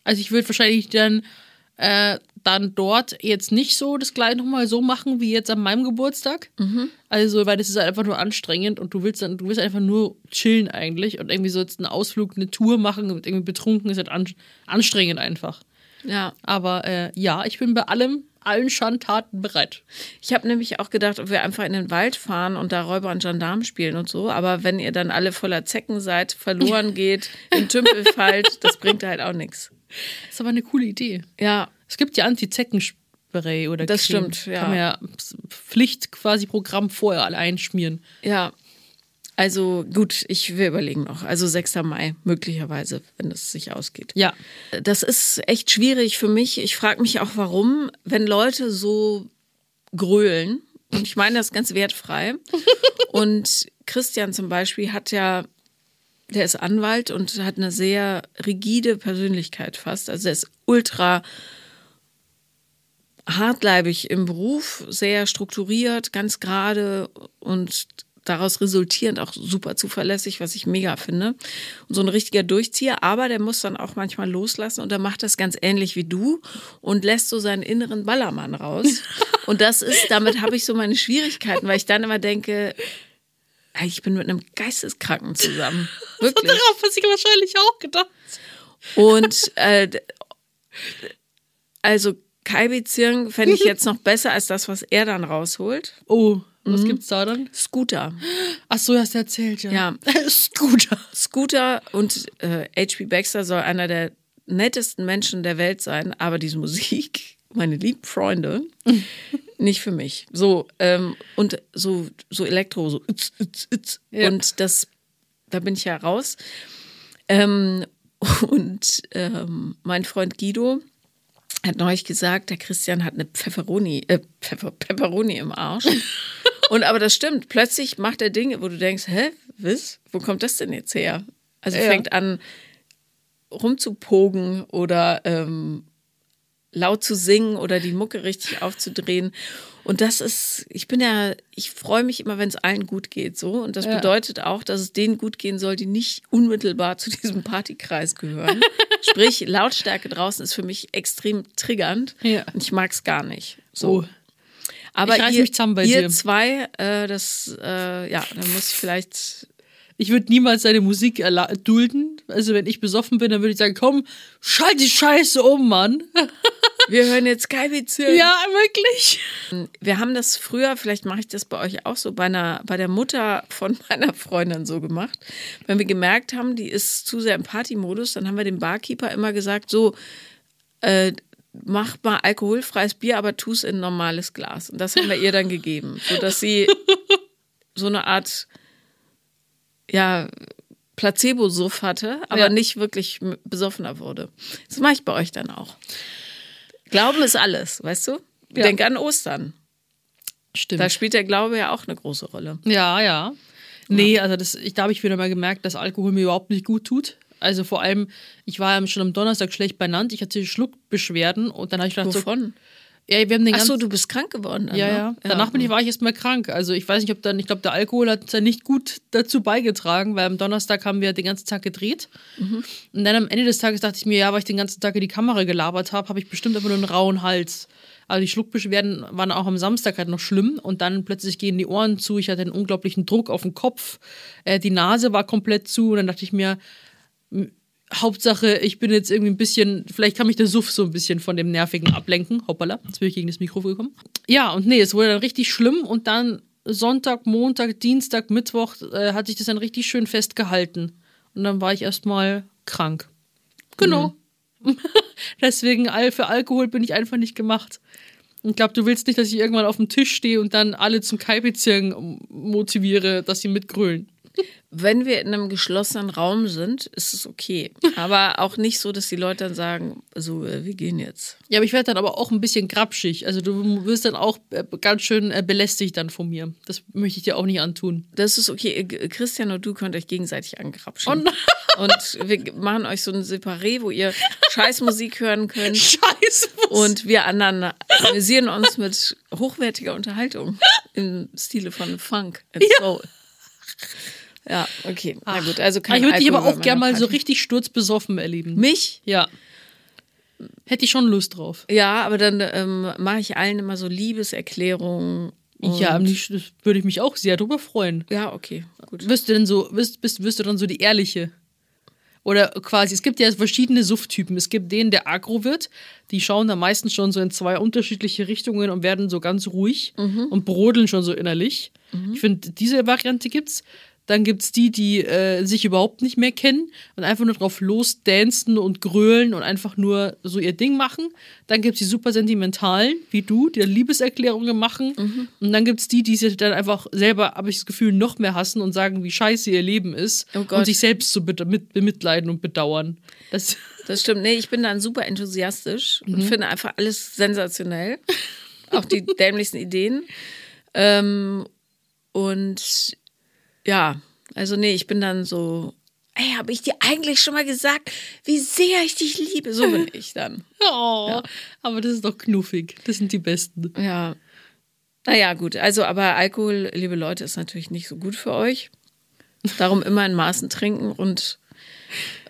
S1: Also ich würde wahrscheinlich dann, äh, dann dort jetzt nicht so das gleich nochmal so machen wie jetzt an meinem Geburtstag. Also, weil das ist halt einfach nur anstrengend und du willst dann, du willst einfach nur chillen eigentlich und irgendwie so jetzt einen Ausflug, eine Tour machen und irgendwie betrunken ist halt an, anstrengend einfach.
S2: Ja.
S1: Aber äh, ja, ich bin bei allem, allen Schandtaten bereit.
S2: Ich habe nämlich auch gedacht, ob wir einfach in den Wald fahren und da Räuber und Gendarm spielen und so. Aber wenn ihr dann alle voller Zecken seid, verloren geht, in Tümpel fallt, das bringt halt auch nichts.
S1: ist aber eine coole Idee.
S2: Ja,
S1: Es gibt ja Anti-Zecken-Spray oder
S2: Das
S1: Creme.
S2: stimmt, ja.
S1: Kann man ja Pflicht quasi Programm vorher alle einschmieren.
S2: ja. Also gut, ich will überlegen noch. Also 6. Mai, möglicherweise, wenn es sich ausgeht.
S1: Ja.
S2: Das ist echt schwierig für mich. Ich frage mich auch, warum, wenn Leute so grölen, und ich meine das ganz wertfrei. und Christian zum Beispiel hat ja, der ist Anwalt und hat eine sehr rigide Persönlichkeit fast. Also er ist ultra hartleibig im Beruf, sehr strukturiert, ganz gerade und daraus resultierend auch super zuverlässig, was ich mega finde. Und so ein richtiger Durchzieher, aber der muss dann auch manchmal loslassen und er macht das ganz ähnlich wie du und lässt so seinen inneren Ballermann raus. Und das ist, damit habe ich so meine Schwierigkeiten, weil ich dann immer denke, ich bin mit einem Geisteskranken zusammen. Wirklich.
S1: Darauf hast du wahrscheinlich auch gedacht.
S2: Und äh, also Kai-Beziehung fände ich jetzt noch besser als das, was er dann rausholt.
S1: Oh, was gibt's da dann?
S2: Scooter.
S1: Ach so, hast du erzählt, ja.
S2: Ja.
S1: Scooter.
S2: Scooter und äh, H.P. Baxter soll einer der nettesten Menschen der Welt sein, aber diese Musik, meine lieben Freunde, nicht für mich. So, ähm, und so, so Elektro, so itz, itz, itz.
S1: Ja.
S2: Und das, da bin ich ja raus. Ähm, und ähm, mein Freund Guido hat neulich gesagt, der Christian hat eine Pfefferoni, äh, Pfeffer, Pepperoni im Arsch. Und aber das stimmt. Plötzlich macht er Dinge, wo du denkst, hä, was? Wo kommt das denn jetzt her? Also
S1: Ja.
S2: fängt an rumzupogen oder ähm, laut zu singen oder die Mucke richtig aufzudrehen. Und das ist, ich bin ja, ich freue mich immer, wenn es allen gut geht, so. Und das
S1: Ja.
S2: bedeutet auch, dass es denen gut gehen soll, die nicht unmittelbar zu diesem Partykreis gehören. Sprich, Lautstärke draußen ist für mich extrem triggernd.
S1: Ja.
S2: Und ich mag es gar nicht. So.
S1: Oh.
S2: Aber ihr,
S1: mich zusammen bei
S2: ihr
S1: dir.
S2: zwei, äh, das, äh, ja, da muss ich vielleicht
S1: Ich würde niemals seine Musik dulden. Also wenn ich besoffen bin, dann würde ich sagen, komm, schalt die Scheiße um, Mann.
S2: Wir hören jetzt Kalbizirn.
S1: ja, wirklich.
S2: Wir haben das früher, vielleicht mache ich das bei euch auch so, bei, einer, bei der Mutter von meiner Freundin so gemacht. Wenn wir gemerkt haben, die ist zu sehr im Partymodus, dann haben wir dem Barkeeper immer gesagt, so, äh, mach mal alkoholfreies Bier, aber tu es in ein normales Glas. Und das haben wir ihr dann gegeben, sodass sie so eine Art, ja, Placebo-Suff hatte, aber
S1: Ja.
S2: nicht wirklich besoffener wurde. Das mache ich bei euch dann auch. Glauben ist alles, weißt du?
S1: Ja.
S2: Denk an Ostern.
S1: Stimmt.
S2: Da spielt der Glaube ja auch eine große Rolle.
S1: Ja, ja. Nee, also das, ich, da habe ich wieder mal gemerkt, dass Alkohol mir überhaupt nicht gut tut. Also vor allem, ich war ja schon am Donnerstag schlecht benannt, ich hatte Schluckbeschwerden und dann habe ich gedacht,
S2: Wovon?
S1: so, ja, wir haben den
S2: Ach so, du bist krank geworden. dann,
S1: ja,
S2: ne?
S1: ja. Danach bin ich, war ich erstmal krank. Also ich weiß nicht, ob dann, ich glaube, der Alkohol hat da nicht gut dazu beigetragen, weil am Donnerstag haben wir den ganzen Tag gedreht. Und dann am Ende des Tages dachte ich mir, ja, weil ich den ganzen Tag in die Kamera gelabert habe, habe ich bestimmt einfach nur einen rauen Hals. Aber die Schluckbeschwerden waren auch am Samstag halt noch schlimm und dann plötzlich gehen die Ohren zu, ich hatte einen unglaublichen Druck auf den Kopf, äh, die Nase war komplett zu und dann dachte ich mir, Hauptsache, ich bin jetzt irgendwie ein bisschen, vielleicht kann mich der Suff so ein bisschen von dem Nervigen ablenken. Hoppala, jetzt bin ich gegen das Mikro gekommen. Ja, und nee, es wurde dann richtig schlimm und dann Sonntag, Montag, Dienstag, Mittwoch äh, hat sich das dann richtig schön festgehalten. Und dann war ich erstmal krank. Genau. Deswegen all- für Alkohol bin ich einfach nicht gemacht. Ich glaube, du willst nicht, dass ich irgendwann auf dem Tisch stehe und dann alle zum Kaipizieren motiviere, dass sie mitgrölen.
S2: Wenn wir in einem geschlossenen Raum sind, ist es okay. Aber auch nicht so, dass die Leute dann sagen, so, äh, wir gehen jetzt.
S1: Ja, aber ich werde dann aber auch ein bisschen grapschig. Also du wirst dann auch äh, ganz schön äh, belästigt dann von mir. Das möchte ich dir auch nicht antun.
S2: Das ist okay. Christian und du könnt euch gegenseitig angrapschen.
S1: Oh.
S2: Und wir machen euch so ein Separé, wo ihr Scheißmusik hören könnt.
S1: Scheiße.
S2: Und wir anderen amüsieren uns mit hochwertiger Unterhaltung im Stile von Funk and Soul. Ja, okay. Na gut, also kein
S1: ich würde dich aber auch gerne mal so richtig sturzbesoffen erleben.
S2: Mich?
S1: Ja. Hätte ich schon Lust drauf.
S2: Ja, aber dann ähm, mache ich allen immer so Liebeserklärungen.
S1: Ja, würde ich mich auch sehr drüber freuen.
S2: Ja, okay, gut.
S1: Wirst du denn so, wirst, bist, wirst du dann so die ehrliche? Oder quasi, es gibt ja verschiedene Sufttypen. Es gibt den, der agro wird. Die schauen da meistens schon so in zwei unterschiedliche Richtungen und werden so ganz ruhig und brodeln schon so innerlich. Ich finde, diese Variante gibt's. Dann gibt's die, die äh, sich überhaupt nicht mehr kennen und einfach nur drauf losdancen und grölen und einfach nur so ihr Ding machen. Dann gibt's die super sentimentalen, wie du, die dann Liebeserklärungen machen. Und dann gibt's die, die sich dann einfach selber, habe ich das Gefühl, noch mehr hassen und sagen, wie scheiße ihr Leben ist
S2: Oh
S1: und sich selbst so mit, bemitleiden und bedauern. Das,
S2: Das stimmt. Nee, ich bin dann super enthusiastisch und finde einfach alles sensationell. Auch die dämlichsten Ideen. Ähm, und ja, also nee, ich bin dann so, ey, habe ich dir eigentlich schon mal gesagt, wie sehr ich dich liebe? So bin ich dann.
S1: oh, aber das ist doch knuffig. Das sind die Besten.
S2: Ja. Naja, gut. Also, aber Alkohol, liebe Leute, ist natürlich nicht so gut für euch. Darum immer in Maßen trinken und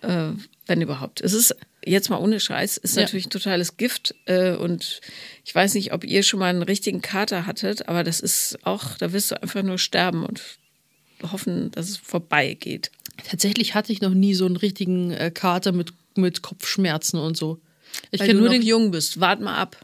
S2: äh, wenn überhaupt. Es ist jetzt mal ohne Scheiß, ist
S1: Ja.
S2: natürlich ein totales Gift. Äh, und ich weiß nicht, ob ihr schon mal einen richtigen Kater hattet, aber das ist auch, da wirst du einfach nur sterben und hoffen, dass es vorbeigeht.
S1: Tatsächlich hatte ich noch nie so einen richtigen äh, Kater mit, mit Kopfschmerzen und so. Ich
S2: Weil du
S1: nur
S2: noch
S1: den.
S2: jung bist. Wart mal ab.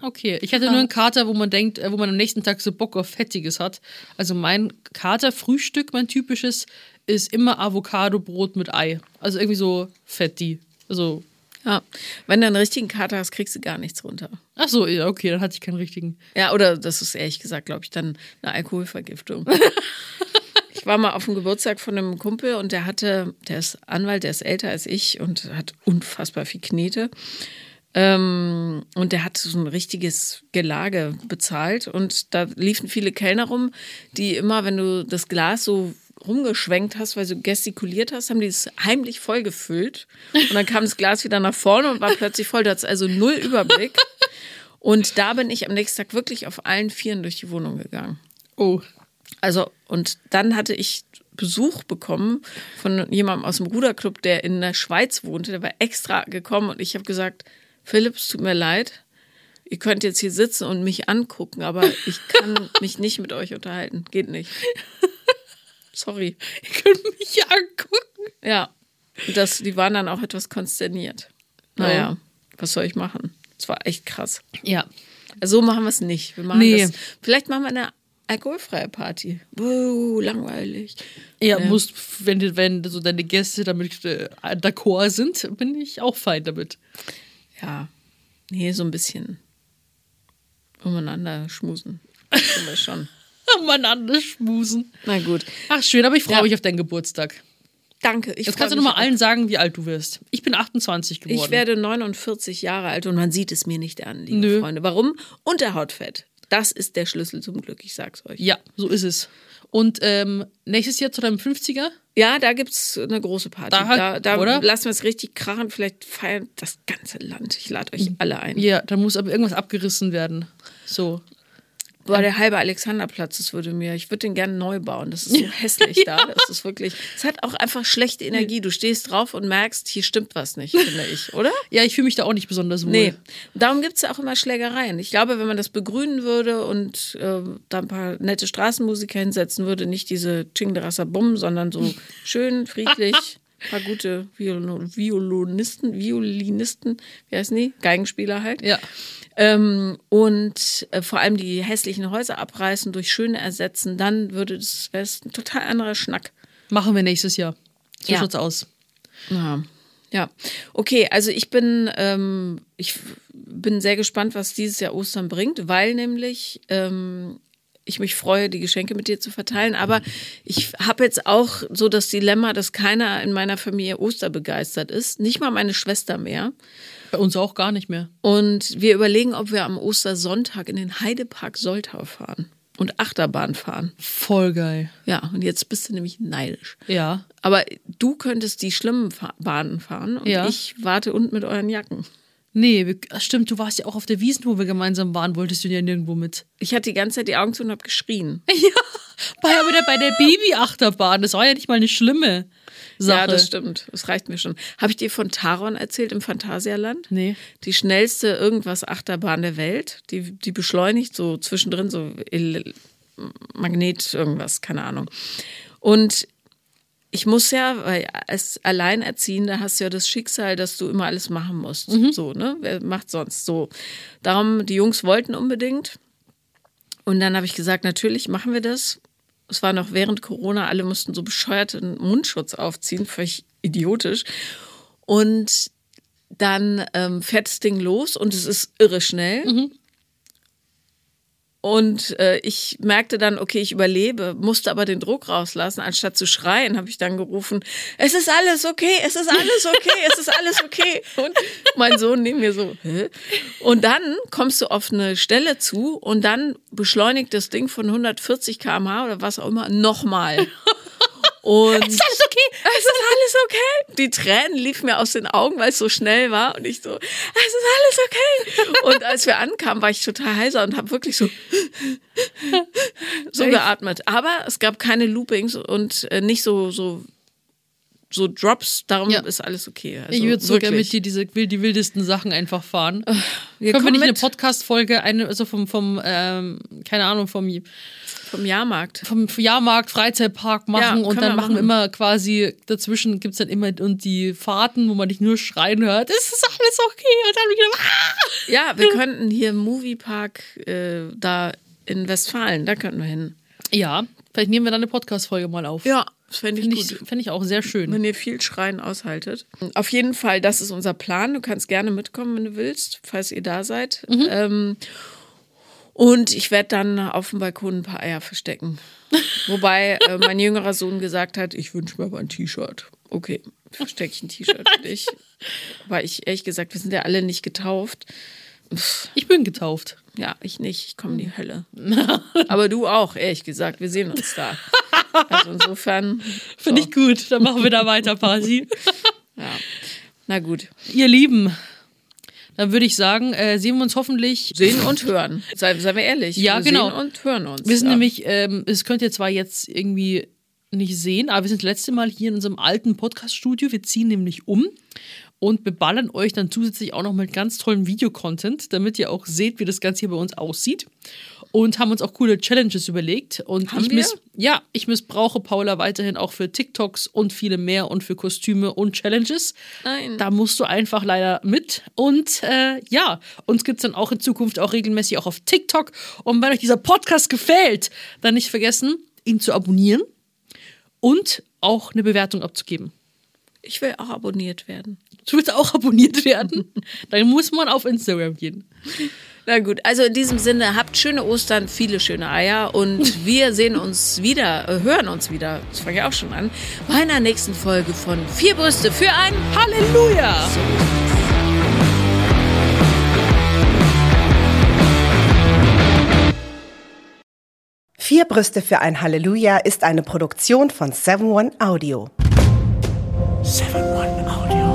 S1: Okay, ich hatte nur einen Kater, wo man denkt, äh, wo man am nächsten Tag so Bock auf Fettiges hat. Also mein Kater-Frühstück, mein typisches, ist immer Avocado-Brot mit Ei. Also irgendwie so fetti. Also,
S2: Ja. Wenn du einen richtigen Kater hast, kriegst du gar nichts runter.
S1: ach so, ja, okay, dann hatte ich keinen richtigen.
S2: Ja, oder das ist ehrlich gesagt, glaube ich, dann eine Alkoholvergiftung. ich war mal auf dem Geburtstag von einem Kumpel und der hatte, der ist Anwalt, der ist älter als ich und hat unfassbar viel Knete. Ähm, und der hat so ein richtiges Gelage bezahlt und da liefen viele Kellner rum, die immer, wenn du das Glas so rumgeschwenkt hast, weil du gestikuliert hast, haben die es heimlich voll gefüllt. Und dann kam das Glas wieder nach vorne und war plötzlich voll. Du hattest also null Überblick. Und da bin ich am nächsten Tag wirklich auf allen Vieren durch die Wohnung gegangen.
S1: Oh.
S2: Also, und dann hatte ich Besuch bekommen von jemandem aus dem Ruderclub, der in der Schweiz wohnte. Der war extra gekommen und ich habe gesagt, Philipp, es tut mir leid. Ihr könnt jetzt hier sitzen und mich angucken, aber ich kann mich nicht mit euch unterhalten. Geht nicht. Sorry.
S1: Ihr könnt mich ja angucken.
S2: Ja. Das, die waren dann auch etwas konsterniert. Naja, was soll ich machen? Es war echt krass.
S1: Ja.
S2: Also so machen wir es nicht. Wir machen
S1: Nee.
S2: das, vielleicht machen wir eine alkoholfreie Party. Buh, langweilig.
S1: Ja, musst, wenn, wenn so deine Gäste damit äh, d'accord sind, bin ich auch fein damit.
S2: Ja. Nee, so ein bisschen umeinander schmusen. Wir schon.
S1: Miteinander schmusen.
S2: Na gut.
S1: Ach, schön, aber ich freue
S2: Ja.
S1: mich auf deinen Geburtstag.
S2: Danke. Ich
S1: Jetzt kannst du nochmal allen sagen, wie alt du wirst. Ich bin 28 geworden.
S2: Ich werde 49 Jahre alt und man sieht es mir nicht an, liebe
S1: Nö.
S2: Freunde. Warum? Unterhautfett. Das ist der Schlüssel zum Glück, ich sag's euch.
S1: Ja, so ist es. Und ähm, nächstes Jahr zu deinem 50er?
S2: Ja, da gibt's eine große Party.
S1: Da
S2: Da, da
S1: oder?
S2: lassen wir es richtig krachen. Vielleicht feiern das ganze Land. Ich lade euch alle ein.
S1: Ja, da muss aber irgendwas abgerissen werden. So.
S2: Boah, der halbe Alexanderplatz, das würde mir, ich würde den gerne neu bauen. Das ist so hässlich da. Das ist wirklich, es hat auch einfach schlechte Energie. Du stehst drauf und merkst, hier stimmt was nicht, finde ich, oder?
S1: Ja, ich fühle mich da auch nicht besonders wohl.
S2: Nee, darum gibt es ja auch immer Schlägereien. Ich glaube, wenn man das begrünen würde und äh, da ein paar nette Straßenmusiker hinsetzen würde, nicht diese Chingderasser Bumm, sondern so schön, friedlich, ein paar gute Violon Violonisten, Violinisten, wie heißen die? Geigenspieler halt.
S1: Ja.
S2: Ähm, und äh, vor allem die hässlichen Häuser abreißen, durch schöne ersetzen, dann würde das wäre es ein total anderer Schnack.
S1: Machen wir nächstes Jahr. So
S2: Ja.
S1: schaut's aus.
S2: Ja. Ja, okay, also ich bin, ähm, ich bin sehr gespannt, was dieses Jahr Ostern bringt, weil nämlich ähm, ich mich freue, die Geschenke mit dir zu verteilen. Aber ich habe jetzt auch so das Dilemma, dass keiner in meiner Familie Osterbegeistert ist, nicht mal meine Schwester mehr.
S1: Bei uns auch gar nicht mehr.
S2: Und wir überlegen, ob wir am Ostersonntag in den Heidepark Soltau fahren und Achterbahn fahren.
S1: Voll geil.
S2: Ja, und jetzt bist du nämlich neidisch.
S1: Ja.
S2: Aber du könntest die schlimmen Bahnen fahren und
S1: Ja.
S2: ich warte unten mit euren Jacken.
S1: Nee, wir, stimmt, du warst ja auch auf der Wiesen, wo wir gemeinsam waren, wolltest du ja nirgendwo mit.
S2: Ich hatte die ganze Zeit die Augen zu und habe geschrien.
S1: Bei, aber der, bei der Baby-Achterbahn, das war ja nicht mal eine schlimme Sache.
S2: Ja, das stimmt. Das reicht mir schon. Habe ich dir von Taron erzählt im Phantasialand?
S1: Nee.
S2: Die schnellste irgendwas Achterbahn der Welt. Die, die beschleunigt so zwischendrin so Magnet irgendwas, keine Ahnung. Und ich muss ja, weil als Alleinerziehende hast du ja das Schicksal, dass du immer alles machen musst. So, ne? Wer macht sonst so? Darum, die Jungs wollten unbedingt. Und dann habe ich gesagt, natürlich machen wir das. Es war noch während Corona, alle mussten so bescheuerten Mundschutz aufziehen, völlig idiotisch. Und dann ähm, fährt das Ding los und es ist irre schnell. Und äh, ich merkte dann, okay, ich überlebe, musste aber den Druck rauslassen. Anstatt zu schreien, habe ich dann gerufen, es ist alles okay, es ist alles okay, es ist alles okay. Und mein Sohn neben mir so, Hä? Und dann kommst du auf eine Stelle zu und dann beschleunigt das Ding von 140 km/h oder was auch immer nochmal. Und es ist alles okay, es ist alles okay. Die Tränen liefen mir aus den Augen, weil es so schnell war. Und ich so, es ist alles okay. Und als wir ankamen, war ich total heiser und habe wirklich so, so geatmet. Aber es gab keine Loopings und äh, nicht so, so, so Drops. Darum
S1: Ja.
S2: ist alles okay. Also,
S1: ich würde so gerne mit dir diese, will- die wildesten Sachen einfach fahren.
S2: Wir
S1: Können wir nicht eine
S2: mit
S1: Podcast-Folge, eine, also vom, vom ähm, keine Ahnung, vom,
S2: vom Jahrmarkt.
S1: vom Jahrmarkt, Freizeitpark machen
S2: Ja,
S1: und dann
S2: wir
S1: machen wir immer quasi, dazwischen gibt es dann immer und die Fahrten, wo man dich nur schreien hört, es ist alles okay. Und dann wieder, ah!
S2: Ja, wir könnten hier im Moviepark äh, da in Westfalen, da könnten wir hin.
S1: Ja, vielleicht nehmen wir dann eine Podcast-Folge mal auf.
S2: Ja, das fände ich
S1: Finde
S2: gut.
S1: ich, fänd ich auch sehr schön.
S2: wenn ihr viel Schreien aushaltet. Auf jeden Fall, das ist unser Plan. Du kannst gerne mitkommen, wenn du willst, falls ihr da seid. Ähm, und ich werde dann auf dem Balkon ein paar Eier verstecken. Wobei äh, mein jüngerer Sohn gesagt hat, ich wünsche mir aber ein T-Shirt. Okay, verstecke ich ein T-Shirt für dich. Weil ich ehrlich gesagt, wir sind ja alle nicht getauft.
S1: Ich bin getauft.
S2: Ja, ich nicht. Ich komme in die Hölle. Aber du auch, ehrlich gesagt. Wir sehen uns da. Also insofern.
S1: Finde ich gut. Dann machen wir da weiter, Party.
S2: Ja. Na gut.
S1: Ihr Lieben, dann würde ich sagen, äh, sehen wir uns hoffentlich.
S2: Sehen und hören. Sei, seien wir ehrlich.
S1: Ja,
S2: wir
S1: genau.
S2: Sehen und hören uns.
S1: Wir sind
S2: ja.
S1: nämlich, ähm, es könnte zwar jetzt irgendwie nicht sehen, aber wir sind das letzte Mal hier in unserem alten Podcast-Studio. Wir ziehen nämlich um und beballern euch dann zusätzlich auch noch mit ganz tollem Videocontent, damit ihr auch seht, wie das Ganze hier bei uns aussieht. Und haben uns auch coole Challenges überlegt. Und
S2: Haben
S1: ich
S2: wir?
S1: ja, ich missbrauche Paula weiterhin auch für TikToks und viele mehr und für Kostüme und Challenges.
S2: Nein.
S1: Da musst du einfach leider mit. Und äh, ja, uns gibt es dann auch in Zukunft auch regelmäßig auch auf TikTok. Und wenn euch dieser Podcast gefällt, dann nicht vergessen, ihn zu abonnieren und auch eine Bewertung abzugeben.
S2: Ich will auch abonniert werden.
S1: Du willst auch abonniert werden. Dann muss man auf Instagram gehen.
S2: Na gut, also in diesem Sinne, habt schöne Ostern, viele schöne Eier und wir sehen uns wieder, äh, hören uns wieder, das fange ich auch schon an, bei einer nächsten Folge von Vier Brüste für ein
S1: Halleluja!
S4: Vier Brüste für ein Halleluja ist eine Produktion von 7-One Audio.
S5: 7-One Audio.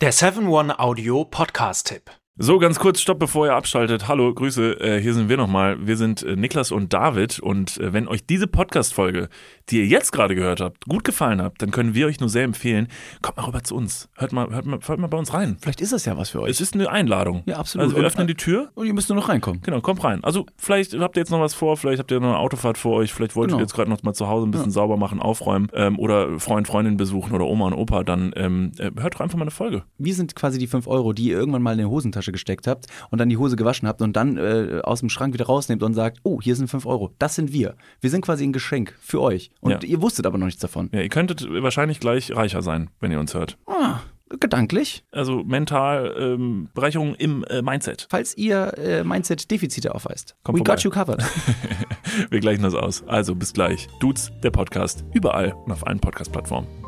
S5: Der 7-One Audio Podcast-Tipp.
S6: So, ganz kurz, stopp, bevor ihr abschaltet. Hallo, Grüße, äh, hier sind wir nochmal. Wir sind äh, Niklas und David und äh, wenn euch diese Podcast-Folge, die ihr jetzt gerade gehört habt, gut gefallen habt, dann können wir euch nur sehr empfehlen, kommt mal rüber zu uns. Hört mal, hört mal, hört mal bei uns rein.
S7: Vielleicht ist das ja was für euch.
S6: Es ist eine Einladung.
S7: Ja, absolut.
S6: Also wir öffnen die Tür.
S7: Und ihr müsst nur noch reinkommen.
S6: Genau, kommt rein. Also vielleicht habt ihr jetzt noch was vor, vielleicht habt ihr noch eine Autofahrt vor euch, vielleicht wollt
S7: Genau.
S6: ihr jetzt gerade noch mal zu Hause ein bisschen sauber machen, aufräumen ähm, oder Freund, Freundin besuchen oder Oma und Opa, dann ähm, äh, hört doch einfach mal eine Folge.
S7: Wir sind quasi die 5 Euro, die ihr irgendwann mal in die Hosentasche gesteckt habt und dann die Hose gewaschen habt und dann äh, aus dem Schrank wieder rausnehmt und sagt, oh, hier sind 5 Euro. Das sind wir. Wir sind quasi ein Geschenk für euch. Und
S6: Ja.
S7: ihr wusstet aber noch nichts davon.
S6: Ja, ihr könntet wahrscheinlich gleich reicher sein, wenn ihr uns hört.
S7: Ah, gedanklich.
S6: Also mental ähm, Bereicherung im äh, Mindset.
S7: Falls ihr äh, Mindset-Defizite aufweist.
S6: Kommt
S7: We
S6: vorbei.
S7: got you covered.
S6: Wir gleichen das aus. Also bis gleich. Dudes, der Podcast, überall und auf allen Podcast-Plattformen.